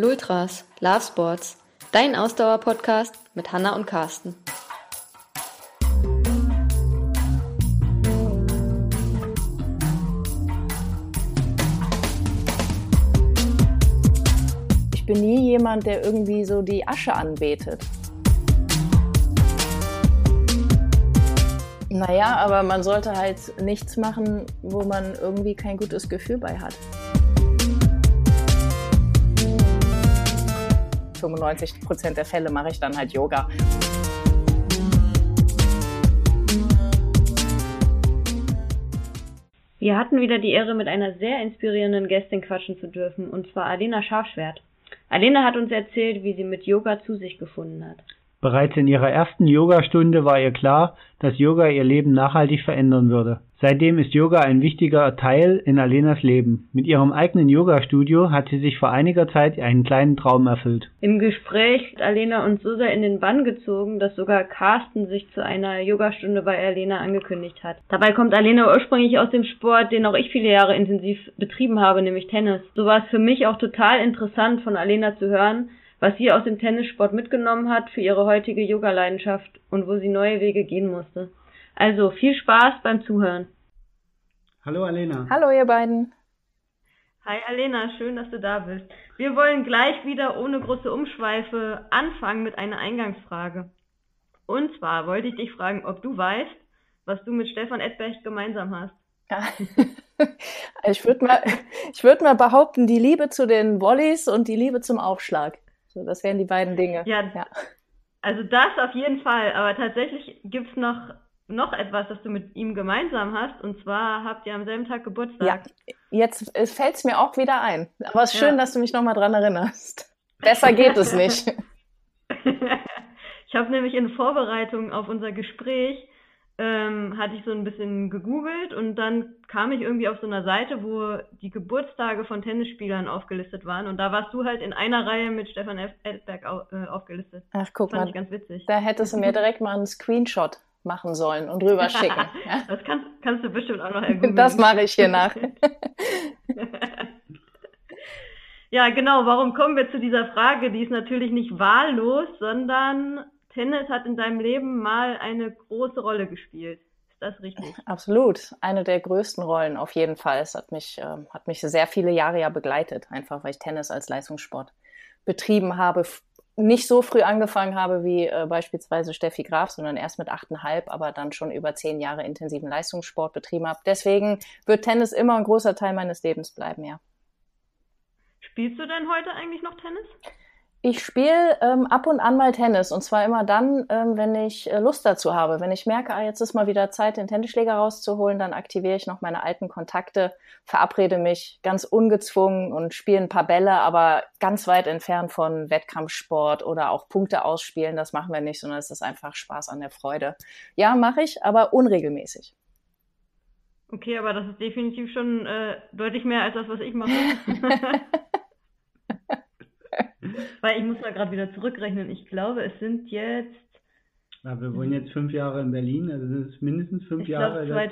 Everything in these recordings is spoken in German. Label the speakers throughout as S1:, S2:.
S1: Lultras, Love Sports, dein Ausdauer-Podcast mit Hanna und Carsten.
S2: Ich bin nie jemand, der irgendwie so die Asche anbetet. Naja, aber man sollte halt nichts machen, wo man irgendwie kein gutes Gefühl bei hat. 95 Prozent der Fälle mache ich dann halt Yoga.
S1: Wir hatten wieder die Ehre, mit einer sehr inspirierenden Gästin quatschen zu dürfen, und zwar Alena Scharfschwert. Alena hat uns erzählt, wie sie mit Yoga zu sich gefunden hat.
S3: Bereits in ihrer ersten Yogastunde war ihr klar, dass Yoga ihr Leben nachhaltig verändern würde. Seitdem ist Yoga ein wichtiger Teil in Alenas Leben. Mit ihrem eigenen Yoga-Studio hat sie sich vor einiger Zeit einen kleinen Traum erfüllt.
S1: Im Gespräch hat Alena uns so sehr in den Bann gezogen, dass sogar Carsten sich zu einer Yogastunde bei Alena angekündigt hat. Dabei kommt Alena ursprünglich aus dem Sport, den auch ich viele Jahre intensiv betrieben habe, nämlich Tennis. So war es für mich auch total interessant von Alena zu hören, was sie aus dem Tennissport mitgenommen hat für ihre heutige Yoga-Leidenschaft und wo sie neue Wege gehen musste. Also viel Spaß beim Zuhören.
S3: Hallo Alena.
S2: Hallo ihr beiden.
S1: Hi Alena, schön, dass du da bist. Wir wollen gleich wieder ohne große Umschweife anfangen mit einer Eingangsfrage. Und zwar wollte ich dich fragen, ob du weißt, was du mit Stefan Edberg gemeinsam hast.
S2: ich würde mal, ich würde mal behaupten, die Liebe zu den Volleys und die Liebe zum Aufschlag. So, das wären die beiden Dinge.
S1: Ja, ja. Also das auf jeden Fall. Aber tatsächlich gibt's noch noch etwas, das du mit ihm gemeinsam hast. Und zwar habt ihr am selben Tag Geburtstag.
S2: Ja, jetzt fällt es mir auch wieder ein. Aber es ist schön, ja. dass du mich nochmal dran erinnerst. Besser geht es nicht.
S1: ich habe nämlich in Vorbereitung auf unser Gespräch ähm, hatte ich so ein bisschen gegoogelt und dann kam ich irgendwie auf so einer Seite, wo die Geburtstage von Tennisspielern aufgelistet waren und da warst du halt in einer Reihe mit Stefan Edberg äh, aufgelistet.
S2: Ach, guck Fand mal. Ich ganz witzig. Da hättest du mir direkt mal einen Screenshot machen sollen und rüberschicken.
S1: ja? Das kannst, kannst du bestimmt auch noch ergoogeln.
S2: Das mache ich hier nach.
S1: ja, genau. Warum kommen wir zu dieser Frage? Die ist natürlich nicht wahllos, sondern Tennis hat in deinem Leben mal eine große Rolle gespielt. Ist das richtig?
S2: Absolut. Eine der größten Rollen auf jeden Fall. Es hat mich, äh, hat mich sehr viele Jahre ja begleitet, einfach weil ich Tennis als Leistungssport betrieben habe. Nicht so früh angefangen habe wie äh, beispielsweise Steffi Graf, sondern erst mit achteinhalb, aber dann schon über zehn Jahre intensiven Leistungssport betrieben habe. Deswegen wird Tennis immer ein großer Teil meines Lebens bleiben, ja.
S1: Spielst du denn heute eigentlich noch Tennis?
S2: Ich spiele ähm, ab und an mal Tennis und zwar immer dann, ähm, wenn ich äh, Lust dazu habe. Wenn ich merke, ah, jetzt ist mal wieder Zeit, den Tennisschläger rauszuholen, dann aktiviere ich noch meine alten Kontakte, verabrede mich ganz ungezwungen und spiele ein paar Bälle, aber ganz weit entfernt von Wettkampfsport oder auch Punkte ausspielen. Das machen wir nicht, sondern es ist einfach Spaß an der Freude. Ja, mache ich, aber unregelmäßig.
S1: Okay, aber das ist definitiv schon äh, deutlich mehr als das, was ich mache. Weil ich muss mal gerade wieder zurückrechnen. Ich glaube, es sind jetzt.
S3: Ja, wir wohnen jetzt fünf Jahre in Berlin, also sind es mindestens fünf
S1: ich
S3: Jahre.
S1: Ich glaube,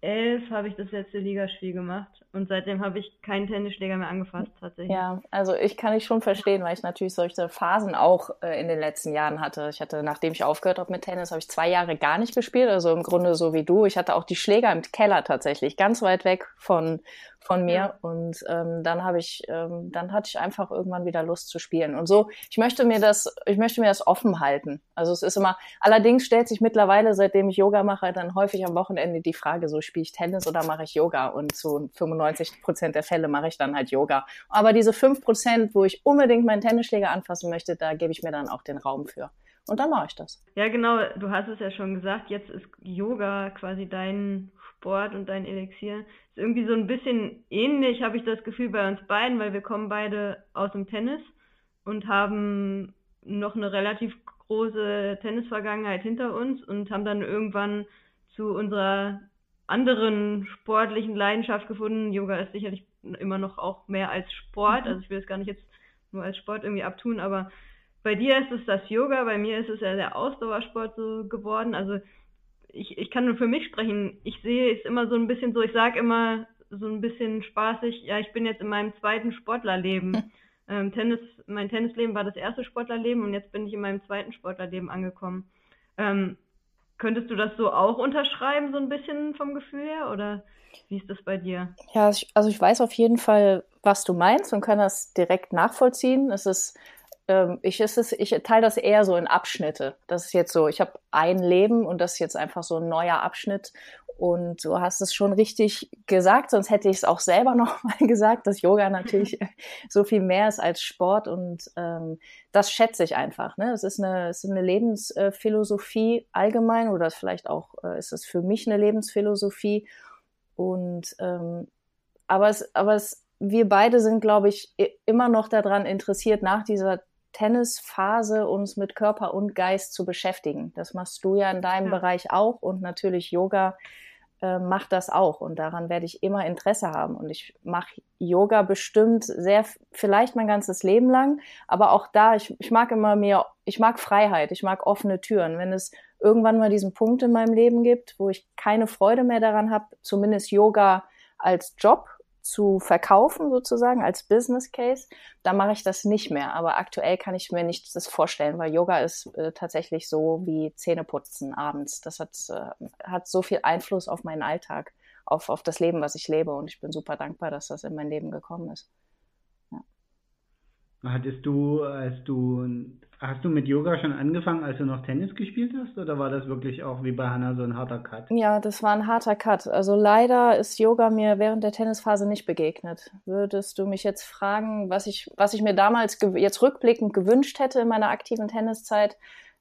S1: 2011 habe ich das letzte Ligaspiel gemacht und seitdem habe ich keinen Tennisschläger mehr angefasst, tatsächlich.
S2: Ja, also ich kann ich schon verstehen, weil ich natürlich solche Phasen auch äh, in den letzten Jahren hatte. Ich hatte, nachdem ich aufgehört habe mit Tennis, habe ich zwei Jahre gar nicht gespielt, also im Grunde so wie du. Ich hatte auch die Schläger im Keller tatsächlich, ganz weit weg von, von mir. Ja. Und ähm, dann habe ich, ähm, dann hatte ich einfach irgendwann wieder Lust zu spielen. Und so, ich möchte mir das, ich möchte mir das offen halten. Also es ist immer, allerdings stellt sich mittlerweile, seitdem ich Yoga mache, dann häufig am Wochenende die Frage, so spiele ich Tennis oder mache ich Yoga? Und zu 95 Prozent der Fälle mache ich dann halt Yoga. Aber diese fünf Prozent, wo ich unbedingt meinen Tennisschläger anfassen möchte, da gebe ich mir dann auch den Raum für. Und dann mache ich das.
S1: Ja, genau. Du hast es ja schon gesagt. Jetzt ist Yoga quasi dein Sport und dein Elixier. Ist irgendwie so ein bisschen ähnlich, habe ich das Gefühl bei uns beiden, weil wir kommen beide aus dem Tennis und haben noch eine relativ große Tennisvergangenheit hinter uns und haben dann irgendwann zu unserer anderen sportlichen Leidenschaft gefunden. Yoga ist sicherlich immer noch auch mehr als Sport. Mhm. Also ich will es gar nicht jetzt nur als Sport irgendwie abtun, aber bei dir ist es das Yoga, bei mir ist es ja der Ausdauersport so geworden. Also ich, ich kann nur für mich sprechen. Ich sehe es immer so ein bisschen so, ich sage immer so ein bisschen spaßig, ja, ich bin jetzt in meinem zweiten Sportlerleben. ähm, Tennis, mein Tennisleben war das erste Sportlerleben und jetzt bin ich in meinem zweiten Sportlerleben angekommen. Ähm, könntest du das so auch unterschreiben, so ein bisschen vom Gefühl her? Oder wie ist das bei dir?
S2: Ja, also ich weiß auf jeden Fall, was du meinst und kann das direkt nachvollziehen. Es ist ähm, ich, ist es, ich teile das eher so in Abschnitte. Das ist jetzt so, ich habe ein Leben und das ist jetzt einfach so ein neuer Abschnitt. Und du hast es schon richtig gesagt, sonst hätte ich es auch selber noch mal gesagt, dass Yoga natürlich so viel mehr ist als Sport und ähm, das schätze ich einfach. Ne? Es ist eine, es ist eine Lebensphilosophie allgemein oder vielleicht auch äh, ist es für mich eine Lebensphilosophie und ähm, aber es, aber es, wir beide sind, glaube ich, immer noch daran interessiert, nach dieser Tennisphase uns mit Körper und Geist zu beschäftigen. Das machst du ja in deinem ja. Bereich auch und natürlich Yoga äh, macht das auch und daran werde ich immer Interesse haben und ich mache Yoga bestimmt sehr vielleicht mein ganzes Leben lang, aber auch da ich, ich mag immer mehr ich mag Freiheit, ich mag offene Türen. Wenn es irgendwann mal diesen Punkt in meinem Leben gibt, wo ich keine Freude mehr daran habe, zumindest Yoga als Job zu verkaufen sozusagen als Business Case, da mache ich das nicht mehr. Aber aktuell kann ich mir nicht das vorstellen, weil Yoga ist äh, tatsächlich so wie Zähneputzen abends. Das hat, äh, hat so viel Einfluss auf meinen Alltag, auf, auf das Leben, was ich lebe. Und ich bin super dankbar, dass das in mein Leben gekommen ist.
S3: Hattest du, als du, hast du mit Yoga schon angefangen, als du noch Tennis gespielt hast? Oder war das wirklich auch wie bei Hannah so ein harter Cut?
S2: Ja, das war ein harter Cut. Also leider ist Yoga mir während der Tennisphase nicht begegnet. Würdest du mich jetzt fragen, was ich, was ich mir damals jetzt rückblickend gewünscht hätte in meiner aktiven Tenniszeit,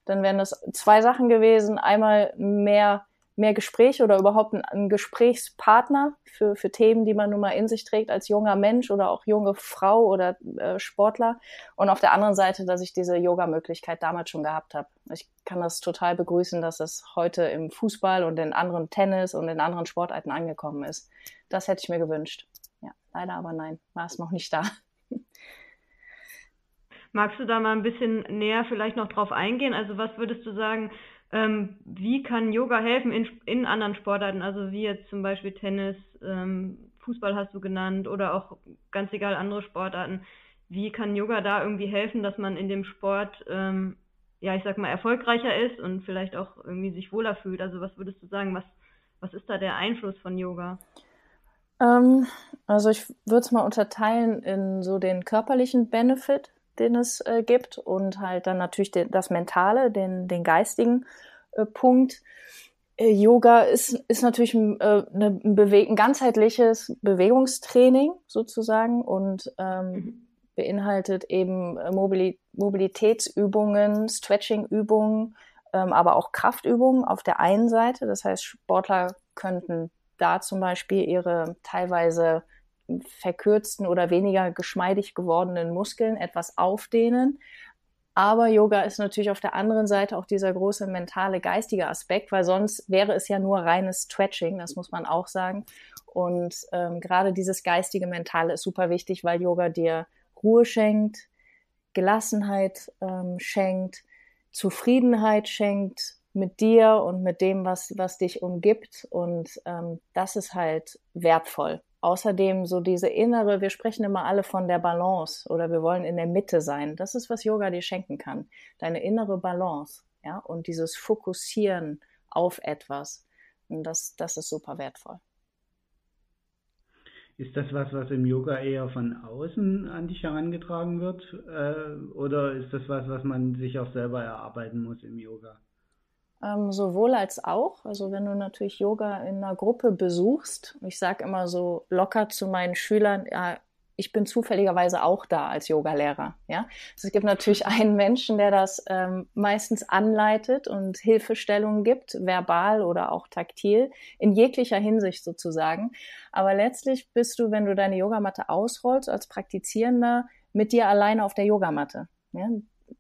S2: dann wären das zwei Sachen gewesen. Einmal mehr mehr Gespräche oder überhaupt ein, ein, Gesprächspartner für, für Themen, die man nun mal in sich trägt als junger Mensch oder auch junge Frau oder äh, Sportler. Und auf der anderen Seite, dass ich diese Yoga-Möglichkeit damals schon gehabt habe. Ich kann das total begrüßen, dass es heute im Fußball und in anderen Tennis und in anderen Sportarten angekommen ist. Das hätte ich mir gewünscht. Ja, leider aber nein, war es noch nicht da.
S1: Magst du da mal ein bisschen näher vielleicht noch drauf eingehen? Also was würdest du sagen, ähm, wie kann Yoga helfen in, in anderen Sportarten, also wie jetzt zum Beispiel Tennis, ähm, Fußball hast du genannt oder auch ganz egal andere Sportarten. Wie kann Yoga da irgendwie helfen, dass man in dem Sport, ähm, ja, ich sag mal, erfolgreicher ist und vielleicht auch irgendwie sich wohler fühlt? Also was würdest du sagen, was, was ist da der Einfluss von Yoga?
S2: Ähm, also ich würde es mal unterteilen in so den körperlichen Benefit, den es äh, gibt und halt dann natürlich den, das Mentale, den, den geistigen äh, Punkt. Äh, Yoga ist, ist natürlich ein, äh, eine, ein, Bewe ein ganzheitliches Bewegungstraining sozusagen und ähm, mhm. beinhaltet eben äh, Mobili Mobilitätsübungen, Stretchingübungen, ähm, aber auch Kraftübungen auf der einen Seite. Das heißt, Sportler könnten da zum Beispiel ihre teilweise verkürzten oder weniger geschmeidig gewordenen Muskeln etwas aufdehnen. Aber Yoga ist natürlich auf der anderen Seite auch dieser große mentale, geistige Aspekt, weil sonst wäre es ja nur reines Stretching, das muss man auch sagen. Und ähm, gerade dieses geistige, mentale ist super wichtig, weil Yoga dir Ruhe schenkt, Gelassenheit ähm, schenkt, Zufriedenheit schenkt mit dir und mit dem, was, was dich umgibt. Und ähm, das ist halt wertvoll. Außerdem so diese innere, wir sprechen immer alle von der Balance oder wir wollen in der Mitte sein. Das ist, was Yoga dir schenken kann. Deine innere Balance, ja, und dieses Fokussieren auf etwas. Und das, das ist super wertvoll.
S3: Ist das was, was im Yoga eher von außen an dich herangetragen wird? Äh, oder ist das was, was man sich auch selber erarbeiten muss im Yoga?
S2: Ähm, sowohl als auch. Also wenn du natürlich Yoga in einer Gruppe besuchst, ich sage immer so locker zu meinen Schülern, ja, ich bin zufälligerweise auch da als Yogalehrer. Ja, also es gibt natürlich einen Menschen, der das ähm, meistens anleitet und Hilfestellungen gibt, verbal oder auch taktil, in jeglicher Hinsicht sozusagen. Aber letztlich bist du, wenn du deine Yogamatte ausrollst als Praktizierender, mit dir alleine auf der Yogamatte. Ja?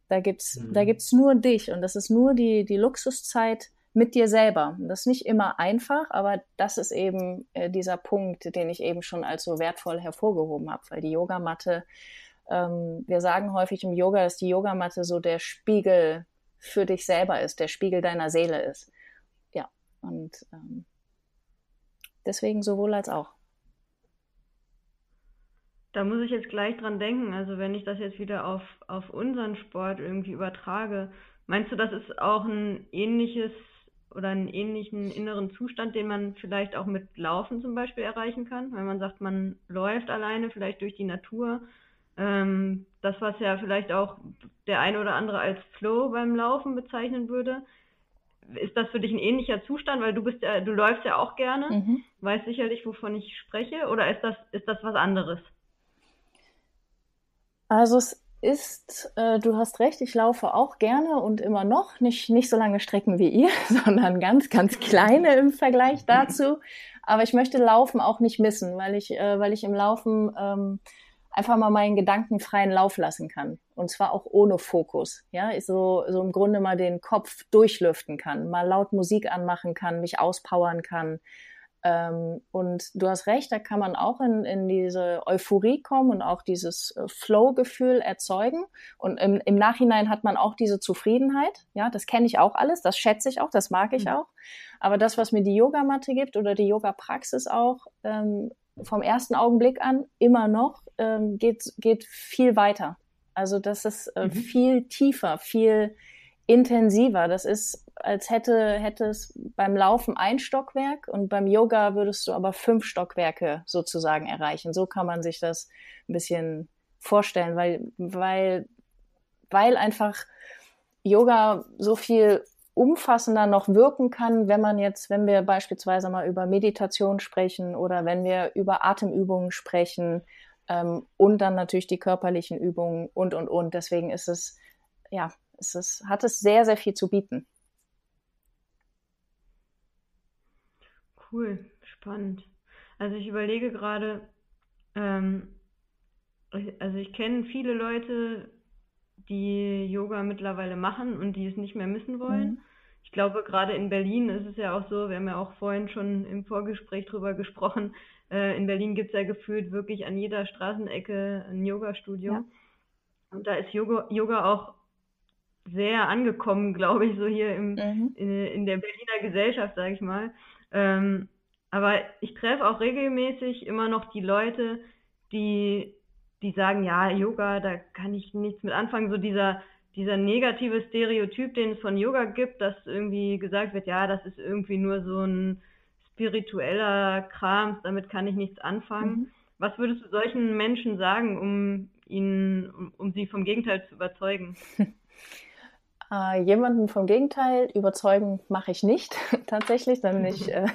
S2: Da gibt's, mhm. da gibt's nur dich und das ist nur die, die Luxuszeit mit dir selber. Das ist nicht immer einfach, aber das ist eben äh, dieser Punkt, den ich eben schon als so wertvoll hervorgehoben habe, weil die Yogamatte, ähm, wir sagen häufig im Yoga, dass die Yogamatte so der Spiegel für dich selber ist, der Spiegel deiner Seele ist. Ja, und ähm, deswegen sowohl als auch.
S1: Da muss ich jetzt gleich dran denken. Also wenn ich das jetzt wieder auf, auf unseren Sport irgendwie übertrage, meinst du, das ist auch ein ähnliches oder einen ähnlichen inneren Zustand, den man vielleicht auch mit Laufen zum Beispiel erreichen kann? Wenn man sagt, man läuft alleine vielleicht durch die Natur. Ähm, das, was ja vielleicht auch der eine oder andere als Flow beim Laufen bezeichnen würde. Ist das für dich ein ähnlicher Zustand, weil du bist ja, du läufst ja auch gerne, mhm. weißt sicherlich, wovon ich spreche, oder ist das, ist das was anderes?
S2: Also es ist, äh, du hast recht, ich laufe auch gerne und immer noch, nicht, nicht so lange Strecken wie ihr, sondern ganz, ganz kleine im Vergleich dazu. Aber ich möchte Laufen auch nicht missen, weil ich, äh, weil ich im Laufen ähm, einfach mal meinen Gedanken freien Lauf lassen kann. Und zwar auch ohne Fokus. Ja, ich so, so im Grunde mal den Kopf durchlüften kann, mal laut Musik anmachen kann, mich auspowern kann. Ähm, und du hast recht, da kann man auch in, in diese Euphorie kommen und auch dieses äh, Flow-Gefühl erzeugen. Und im, im Nachhinein hat man auch diese Zufriedenheit. Ja, das kenne ich auch alles, das schätze ich auch, das mag ich mhm. auch. Aber das, was mir die Yogamatte gibt oder die Yoga-Praxis auch, ähm, vom ersten Augenblick an immer noch ähm, geht, geht viel weiter. Also das ist äh, mhm. viel tiefer, viel intensiver. Das ist, als hätte, hätte es beim Laufen ein Stockwerk und beim Yoga würdest du aber fünf Stockwerke sozusagen erreichen. So kann man sich das ein bisschen vorstellen, weil, weil, weil einfach Yoga so viel umfassender noch wirken kann, wenn man jetzt, wenn wir beispielsweise mal über Meditation sprechen oder wenn wir über Atemübungen sprechen ähm, und dann natürlich die körperlichen Übungen und und und. Deswegen ist es ja es ist, hat es sehr, sehr viel zu bieten.
S1: Cool, spannend. Also ich überlege gerade, ähm, also ich kenne viele Leute, die Yoga mittlerweile machen und die es nicht mehr missen wollen. Mhm. Ich glaube, gerade in Berlin ist es ja auch so, wir haben ja auch vorhin schon im Vorgespräch drüber gesprochen, äh, in Berlin gibt es ja gefühlt wirklich an jeder Straßenecke ein Yoga-Studio. Ja. Und da ist Yoga, Yoga auch sehr angekommen, glaube ich, so hier im, mhm. in, in, der Berliner Gesellschaft, sage ich mal. Ähm, aber ich treffe auch regelmäßig immer noch die Leute, die, die sagen, ja, Yoga, da kann ich nichts mit anfangen. So dieser, dieser negative Stereotyp, den es von Yoga gibt, dass irgendwie gesagt wird, ja, das ist irgendwie nur so ein spiritueller Kram, damit kann ich nichts anfangen. Mhm. Was würdest du solchen Menschen sagen, um ihnen, um, um sie vom Gegenteil zu überzeugen?
S2: Äh, jemanden vom Gegenteil überzeugen mache ich nicht tatsächlich, denn ich, äh,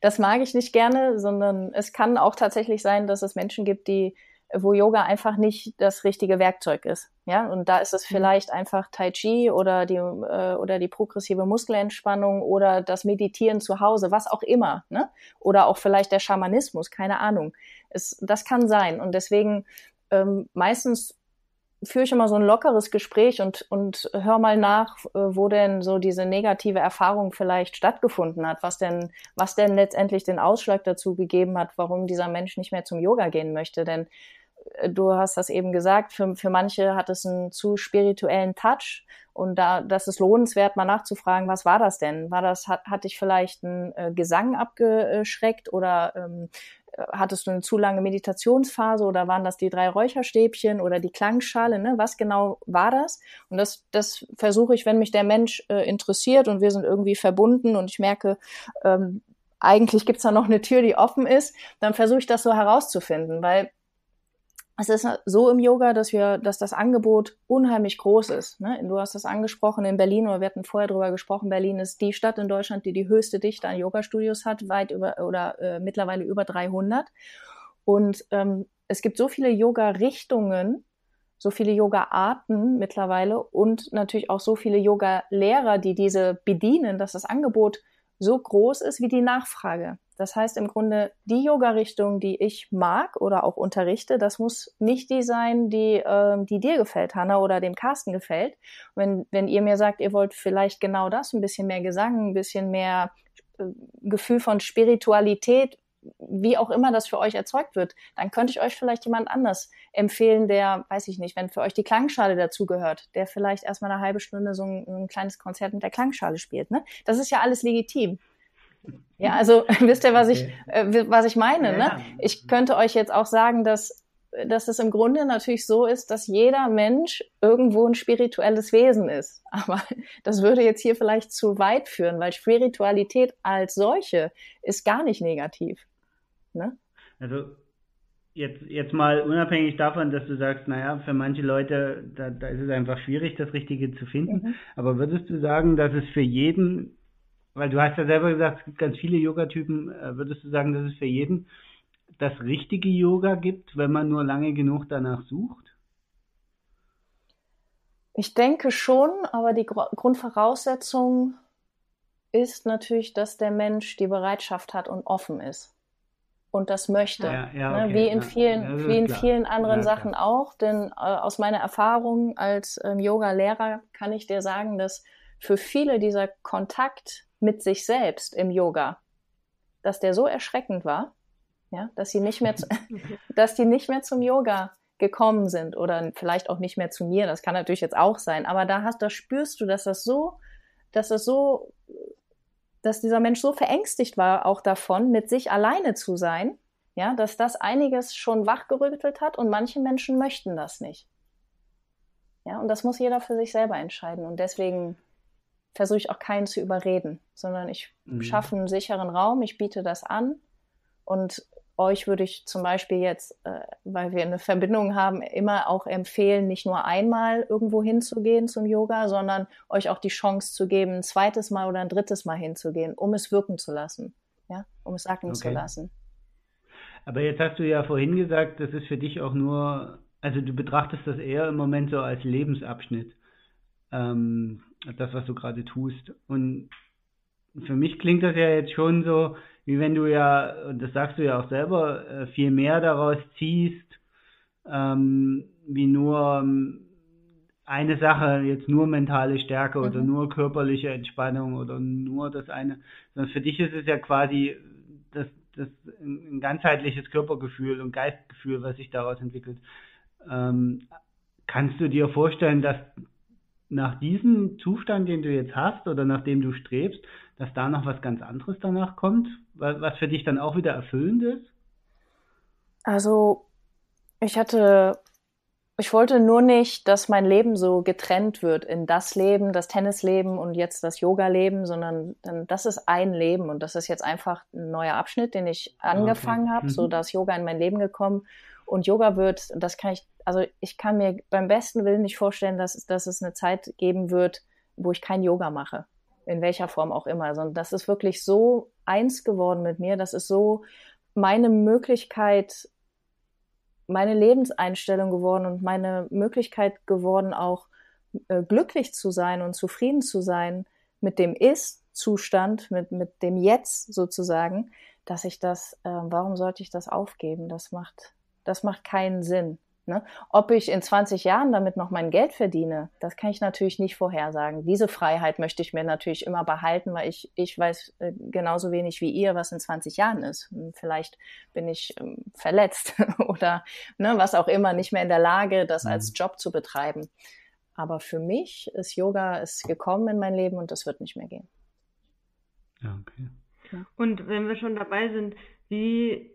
S2: das mag ich nicht gerne, sondern es kann auch tatsächlich sein, dass es Menschen gibt, die wo Yoga einfach nicht das richtige Werkzeug ist. Ja, und da ist es mhm. vielleicht einfach Tai Chi oder die äh, oder die progressive Muskelentspannung oder das Meditieren zu Hause, was auch immer, ne? Oder auch vielleicht der Schamanismus, keine Ahnung. Es, das kann sein und deswegen ähm, meistens führe ich immer so ein lockeres Gespräch und, und hör mal nach, äh, wo denn so diese negative Erfahrung vielleicht stattgefunden hat, was denn, was denn letztendlich den Ausschlag dazu gegeben hat, warum dieser Mensch nicht mehr zum Yoga gehen möchte. Denn du hast das eben gesagt, für, für manche hat es einen zu spirituellen Touch und da, das ist lohnenswert, mal nachzufragen, was war das denn? War das, hat, hatte ich vielleicht einen äh, Gesang abgeschreckt oder ähm, hattest du eine zu lange Meditationsphase oder waren das die drei Räucherstäbchen oder die Klangschale? Ne? Was genau war das? Und das, das versuche ich, wenn mich der Mensch äh, interessiert und wir sind irgendwie verbunden und ich merke, ähm, eigentlich gibt's da noch eine Tür, die offen ist, dann versuche ich das so herauszufinden, weil es ist so im Yoga, dass wir, dass das Angebot unheimlich groß ist. Ne? Du hast das angesprochen in Berlin, oder wir hatten vorher drüber gesprochen. Berlin ist die Stadt in Deutschland, die die höchste Dichte an Yoga-Studios hat, weit über oder äh, mittlerweile über 300. Und ähm, es gibt so viele Yoga-Richtungen, so viele Yoga-Arten mittlerweile und natürlich auch so viele Yoga-Lehrer, die diese bedienen, dass das Angebot so groß ist wie die Nachfrage. Das heißt im Grunde, die Yoga-Richtung, die ich mag oder auch unterrichte, das muss nicht die sein, die, äh, die dir gefällt, Hanna, oder dem Carsten gefällt. Wenn, wenn ihr mir sagt, ihr wollt vielleicht genau das, ein bisschen mehr Gesang, ein bisschen mehr äh, Gefühl von Spiritualität, wie auch immer das für euch erzeugt wird, dann könnte ich euch vielleicht jemand anders empfehlen, der, weiß ich nicht, wenn für euch die Klangschale dazugehört, der vielleicht erstmal eine halbe Stunde so ein, ein, kleines Konzert mit der Klangschale spielt. Ne? Das ist ja alles legitim. Ja, also wisst ihr, was ich, äh, was ich meine? Ne? Ich könnte euch jetzt auch sagen, dass dass es im Grunde natürlich so ist, dass jeder Mensch irgendwo ein spirituelles Wesen ist. Aber das würde jetzt hier vielleicht zu weit führen, weil Spiritualität als solche ist gar nicht negativ. Ne?
S3: Also jetzt, jetzt mal unabhängig davon, dass du sagst, naja, für manche Leute, da, da ist es einfach schwierig, das Richtige zu finden. Mhm. Aber würdest du sagen, dass es für jeden, weil du hast ja selber gesagt, es gibt ganz viele Yoga-Typen, äh, würdest du sagen, dass es für jeden das richtige Yoga gibt, wenn man nur lange genug danach sucht?
S2: Ich denke schon, aber die Grundvoraussetzung ist natürlich, dass der Mensch die Bereitschaft hat und offen ist und das möchte. Ja, ja, ne? okay, wie in vielen, ja, wie in vielen anderen Sachen auch. Denn äh, aus meiner Erfahrung als ähm, Yoga-Lehrer kann ich dir sagen, dass für viele dieser Kontakt mit sich selbst im Yoga, dass der so erschreckend war, ja, dass sie nicht mehr, zu, dass die nicht mehr zum Yoga gekommen sind oder vielleicht auch nicht mehr zu mir. Das kann natürlich jetzt auch sein, aber da hast, da spürst du, dass das so, dass das so, dass dieser Mensch so verängstigt war auch davon, mit sich alleine zu sein, ja, dass das einiges schon wachgerüttelt hat und manche Menschen möchten das nicht. Ja, und das muss jeder für sich selber entscheiden und deswegen versuche ich auch keinen zu überreden, sondern ich mhm. schaffe einen sicheren Raum, ich biete das an und euch würde ich zum Beispiel jetzt, äh, weil wir eine Verbindung haben, immer auch empfehlen, nicht nur einmal irgendwo hinzugehen zum Yoga, sondern euch auch die Chance zu geben, ein zweites Mal oder ein drittes Mal hinzugehen, um es wirken zu lassen, ja, um es sacken okay. zu lassen.
S3: Aber jetzt hast du ja vorhin gesagt, das ist für dich auch nur, also du betrachtest das eher im Moment so als Lebensabschnitt, ähm, das, was du gerade tust. Und für mich klingt das ja jetzt schon so, wie wenn du ja, und das sagst du ja auch selber, äh, viel mehr daraus ziehst, ähm, wie nur ähm, eine Sache, jetzt nur mentale Stärke mhm. oder nur körperliche Entspannung oder nur das eine, sondern für dich ist es ja quasi das, das ein ganzheitliches Körpergefühl und Geistgefühl, was sich daraus entwickelt. Ähm, kannst du dir vorstellen, dass nach diesem Zustand, den du jetzt hast oder nach dem du strebst, dass da noch was ganz anderes danach kommt, was für dich dann auch wieder erfüllend ist?
S2: Also, ich hatte, ich wollte nur nicht, dass mein Leben so getrennt wird in das Leben, das Tennisleben und jetzt das Yoga-Leben, sondern das ist ein Leben und das ist jetzt einfach ein neuer Abschnitt, den ich angefangen okay. habe, mhm. so dass Yoga in mein Leben gekommen und Yoga wird, das kann ich, also ich kann mir beim besten Willen nicht vorstellen, dass, dass es eine Zeit geben wird, wo ich kein Yoga mache. In welcher Form auch immer, sondern das ist wirklich so eins geworden mit mir, das ist so meine Möglichkeit, meine Lebenseinstellung geworden und meine Möglichkeit geworden, auch äh, glücklich zu sein und zufrieden zu sein mit dem Ist-Zustand, mit, mit dem Jetzt sozusagen, dass ich das, äh, warum sollte ich das aufgeben? Das macht, das macht keinen Sinn. Ne? Ob ich in 20 Jahren damit noch mein Geld verdiene, das kann ich natürlich nicht vorhersagen. Diese Freiheit möchte ich mir natürlich immer behalten, weil ich, ich weiß äh, genauso wenig wie ihr, was in 20 Jahren ist. Hm, vielleicht bin ich ähm, verletzt oder ne, was auch immer, nicht mehr in der Lage, das mhm. als Job zu betreiben. Aber für mich ist Yoga ist gekommen in mein Leben und das wird nicht mehr gehen.
S1: Ja, okay. Und wenn wir schon dabei sind, wie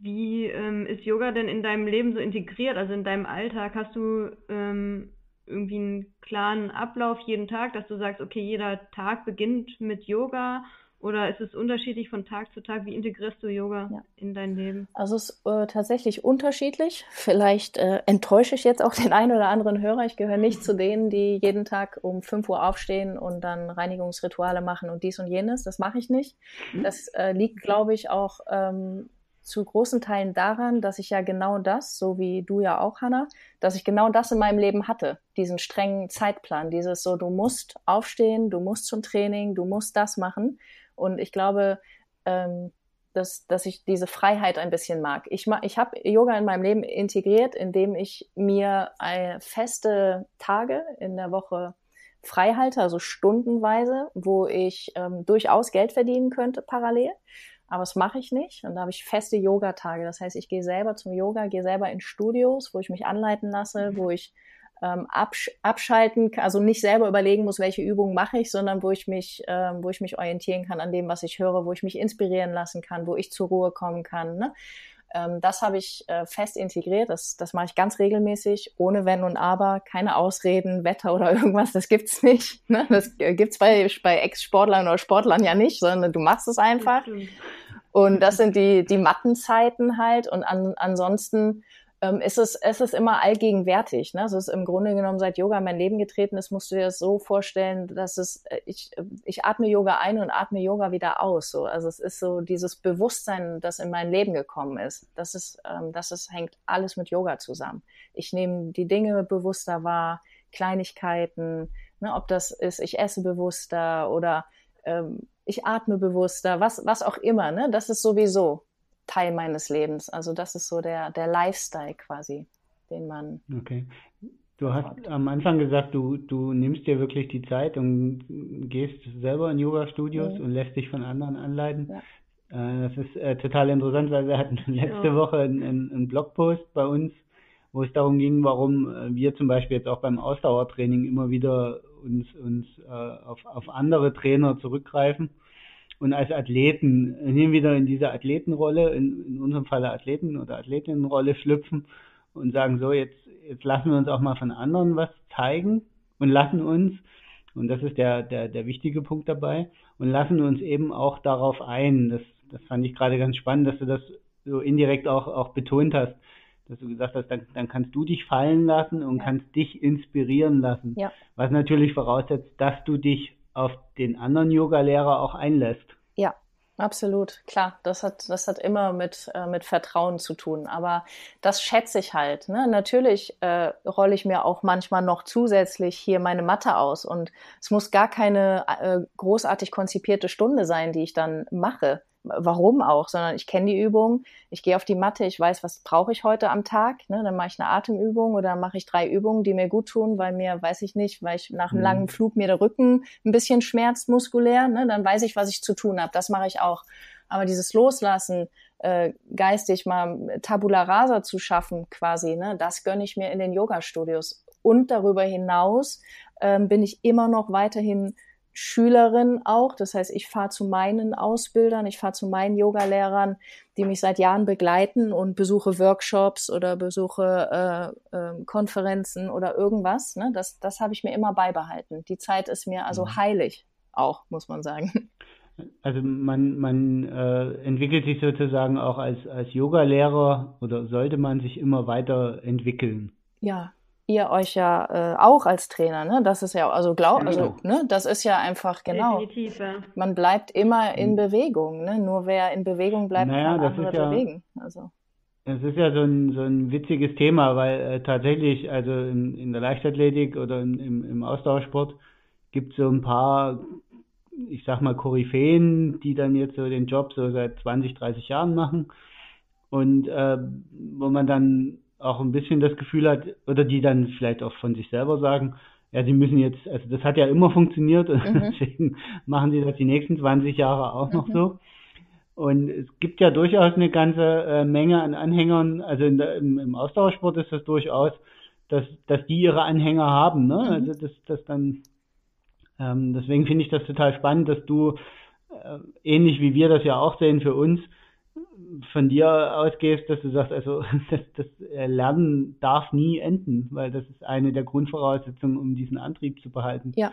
S1: wie ähm, ist Yoga denn in deinem Leben so integriert, also in deinem Alltag? Hast du ähm, irgendwie einen klaren Ablauf jeden Tag, dass du sagst, okay, jeder Tag beginnt mit Yoga oder ist es unterschiedlich von Tag zu Tag? Wie integrierst du Yoga ja. in dein Leben?
S2: Also es ist äh, tatsächlich unterschiedlich. Vielleicht äh, enttäusche ich jetzt auch den einen oder anderen Hörer. Ich gehöre nicht zu denen, die jeden Tag um 5 Uhr aufstehen und dann Reinigungsrituale machen und dies und jenes. Das mache ich nicht. Mhm. Das äh, liegt, glaube ich, auch ähm, zu großen Teilen daran, dass ich ja genau das, so wie du ja auch, Hannah, dass ich genau das in meinem Leben hatte. Diesen strengen Zeitplan, dieses so, du musst aufstehen, du musst zum Training, du musst das machen. Und ich glaube, ähm, dass, dass ich diese Freiheit ein bisschen mag. Ich, ich habe Yoga in meinem Leben integriert, indem ich mir eine feste Tage in der Woche frei halte, also stundenweise, wo ich ähm, durchaus Geld verdienen könnte parallel aber das mache ich nicht. Und da habe ich feste Yoga-Tage. Das heißt, ich gehe selber zum Yoga, gehe selber in Studios, wo ich mich anleiten lasse, wo ich ähm, absch abschalten, also nicht selber überlegen muss, welche Übungen mache ich, sondern wo ich mich, ähm, wo ich mich orientieren kann an dem, was ich höre, wo ich mich inspirieren lassen kann, wo ich zur Ruhe kommen kann. Ne? Ähm, das habe ich äh, fest integriert. Das, das mache ich ganz regelmäßig, ohne Wenn und Aber, keine Ausreden, Wetter oder irgendwas. Das gibt's nicht. Ne? Das äh, gibt's bei, bei Ex-Sportlern oder Sportlern ja nicht, sondern du machst es einfach. Und das sind die, die Mattenzeiten halt. Und an, ansonsten ähm, ist es, es ist immer allgegenwärtig. Ne? Es ist im Grunde genommen seit Yoga in mein Leben getreten ist, musst du dir das so vorstellen, dass es, äh, ich, ich atme Yoga ein und atme Yoga wieder aus. So. Also es ist so dieses Bewusstsein, das in mein Leben gekommen ist. Das ist, ähm, das ist, hängt alles mit Yoga zusammen. Ich nehme die Dinge bewusster wahr, Kleinigkeiten, ne? ob das ist, ich esse bewusster oder ähm, ich atme bewusster, was, was auch immer. Ne? Das ist sowieso Teil meines Lebens. Also das ist so der, der Lifestyle quasi, den man.
S3: Okay. Du hast hat. am Anfang gesagt, du, du nimmst dir wirklich die Zeit und gehst selber in Yoga-Studios mhm. und lässt dich von anderen anleiten. Ja. Äh, das ist äh, total interessant, weil wir hatten letzte ja. Woche einen, einen Blogpost bei uns, wo es darum ging, warum äh, wir zum Beispiel jetzt auch beim Ausdauertraining immer wieder uns, uns äh, auf, auf andere Trainer zurückgreifen und als Athleten hin wieder in diese Athletenrolle, in, in unserem Falle Athleten- oder Athletinnenrolle schlüpfen und sagen, so, jetzt, jetzt lassen wir uns auch mal von anderen was zeigen und lassen uns, und das ist der, der, der wichtige Punkt dabei, und lassen uns eben auch darauf ein. Das, das fand ich gerade ganz spannend, dass du das so indirekt auch, auch betont hast, dass du gesagt hast, dann, dann kannst du dich fallen lassen und ja. kannst dich inspirieren lassen. Ja. Was natürlich voraussetzt, dass du dich auf den anderen Yoga-Lehrer auch einlässt.
S2: Ja, absolut. Klar, das hat, das hat immer mit, äh, mit Vertrauen zu tun. Aber das schätze ich halt. Ne? Natürlich äh, rolle ich mir auch manchmal noch zusätzlich hier meine Matte aus. Und es muss gar keine äh, großartig konzipierte Stunde sein, die ich dann mache warum auch, sondern ich kenne die Übung, ich gehe auf die Matte, ich weiß, was brauche ich heute am Tag, ne? dann mache ich eine Atemübung oder mache ich drei Übungen, die mir gut tun, weil mir, weiß ich nicht, weil ich nach einem mhm. langen Flug mir der Rücken ein bisschen schmerzt muskulär, ne? dann weiß ich, was ich zu tun habe, das mache ich auch. Aber dieses Loslassen, äh, geistig mal Tabula Rasa zu schaffen quasi, ne? das gönne ich mir in den Yoga-Studios. Und darüber hinaus ähm, bin ich immer noch weiterhin Schülerin auch. Das heißt, ich fahre zu meinen Ausbildern, ich fahre zu meinen Yogalehrern, die mich seit Jahren begleiten und besuche Workshops oder besuche äh, äh, Konferenzen oder irgendwas. Ne? Das, das habe ich mir immer beibehalten. Die Zeit ist mir also mhm. heilig, auch, muss man sagen.
S3: Also man, man äh, entwickelt sich sozusagen auch als, als Yogalehrer oder sollte man sich immer weiter entwickeln.
S2: Ja, ihr euch ja äh, auch als Trainer, ne? Das ist ja also glaub, also ne, das ist ja einfach genau. Definitiv, ja. Man bleibt immer in hm. Bewegung, ne? Nur wer in Bewegung bleibt, naja, kann andere ja, bewegen. Also.
S3: Es ist ja so ein, so ein witziges Thema, weil äh, tatsächlich, also in, in der Leichtathletik oder in, im, im Ausdauersport gibt es so ein paar, ich sag mal, Koryphäen, die dann jetzt so den Job so seit 20, 30 Jahren machen. Und äh, wo man dann auch ein bisschen das Gefühl hat, oder die dann vielleicht auch von sich selber sagen, ja, sie müssen jetzt, also das hat ja immer funktioniert und mhm. deswegen machen sie das die nächsten 20 Jahre auch mhm. noch so. Und es gibt ja durchaus eine ganze äh, Menge an Anhängern, also der, im, im, Ausdauersport ist das durchaus, dass, dass die ihre Anhänger haben, ne? Mhm. Also das, das dann, ähm, deswegen finde ich das total spannend, dass du äh, ähnlich wie wir das ja auch sehen für uns, von dir ausgehst, dass du sagst, also das, das Lernen darf nie enden, weil das ist eine der Grundvoraussetzungen, um diesen Antrieb zu behalten.
S2: Ja,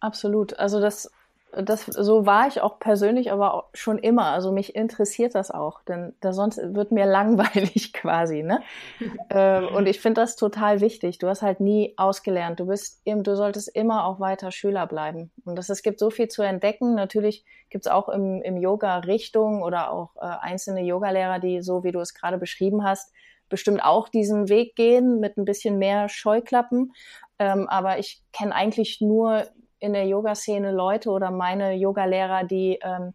S2: absolut. Also das das, so war ich auch persönlich, aber auch schon immer. Also mich interessiert das auch, denn da sonst wird mir langweilig quasi, ne? äh, und ich finde das total wichtig. Du hast halt nie ausgelernt. Du bist eben, du solltest immer auch weiter Schüler bleiben. Und das, es gibt so viel zu entdecken. Natürlich gibt es auch im, im Yoga Richtung oder auch äh, einzelne Yogalehrer, die so wie du es gerade beschrieben hast, bestimmt auch diesen Weg gehen mit ein bisschen mehr Scheuklappen. Ähm, aber ich kenne eigentlich nur in der Yoga-Szene Leute oder meine Yogalehrer, die ähm,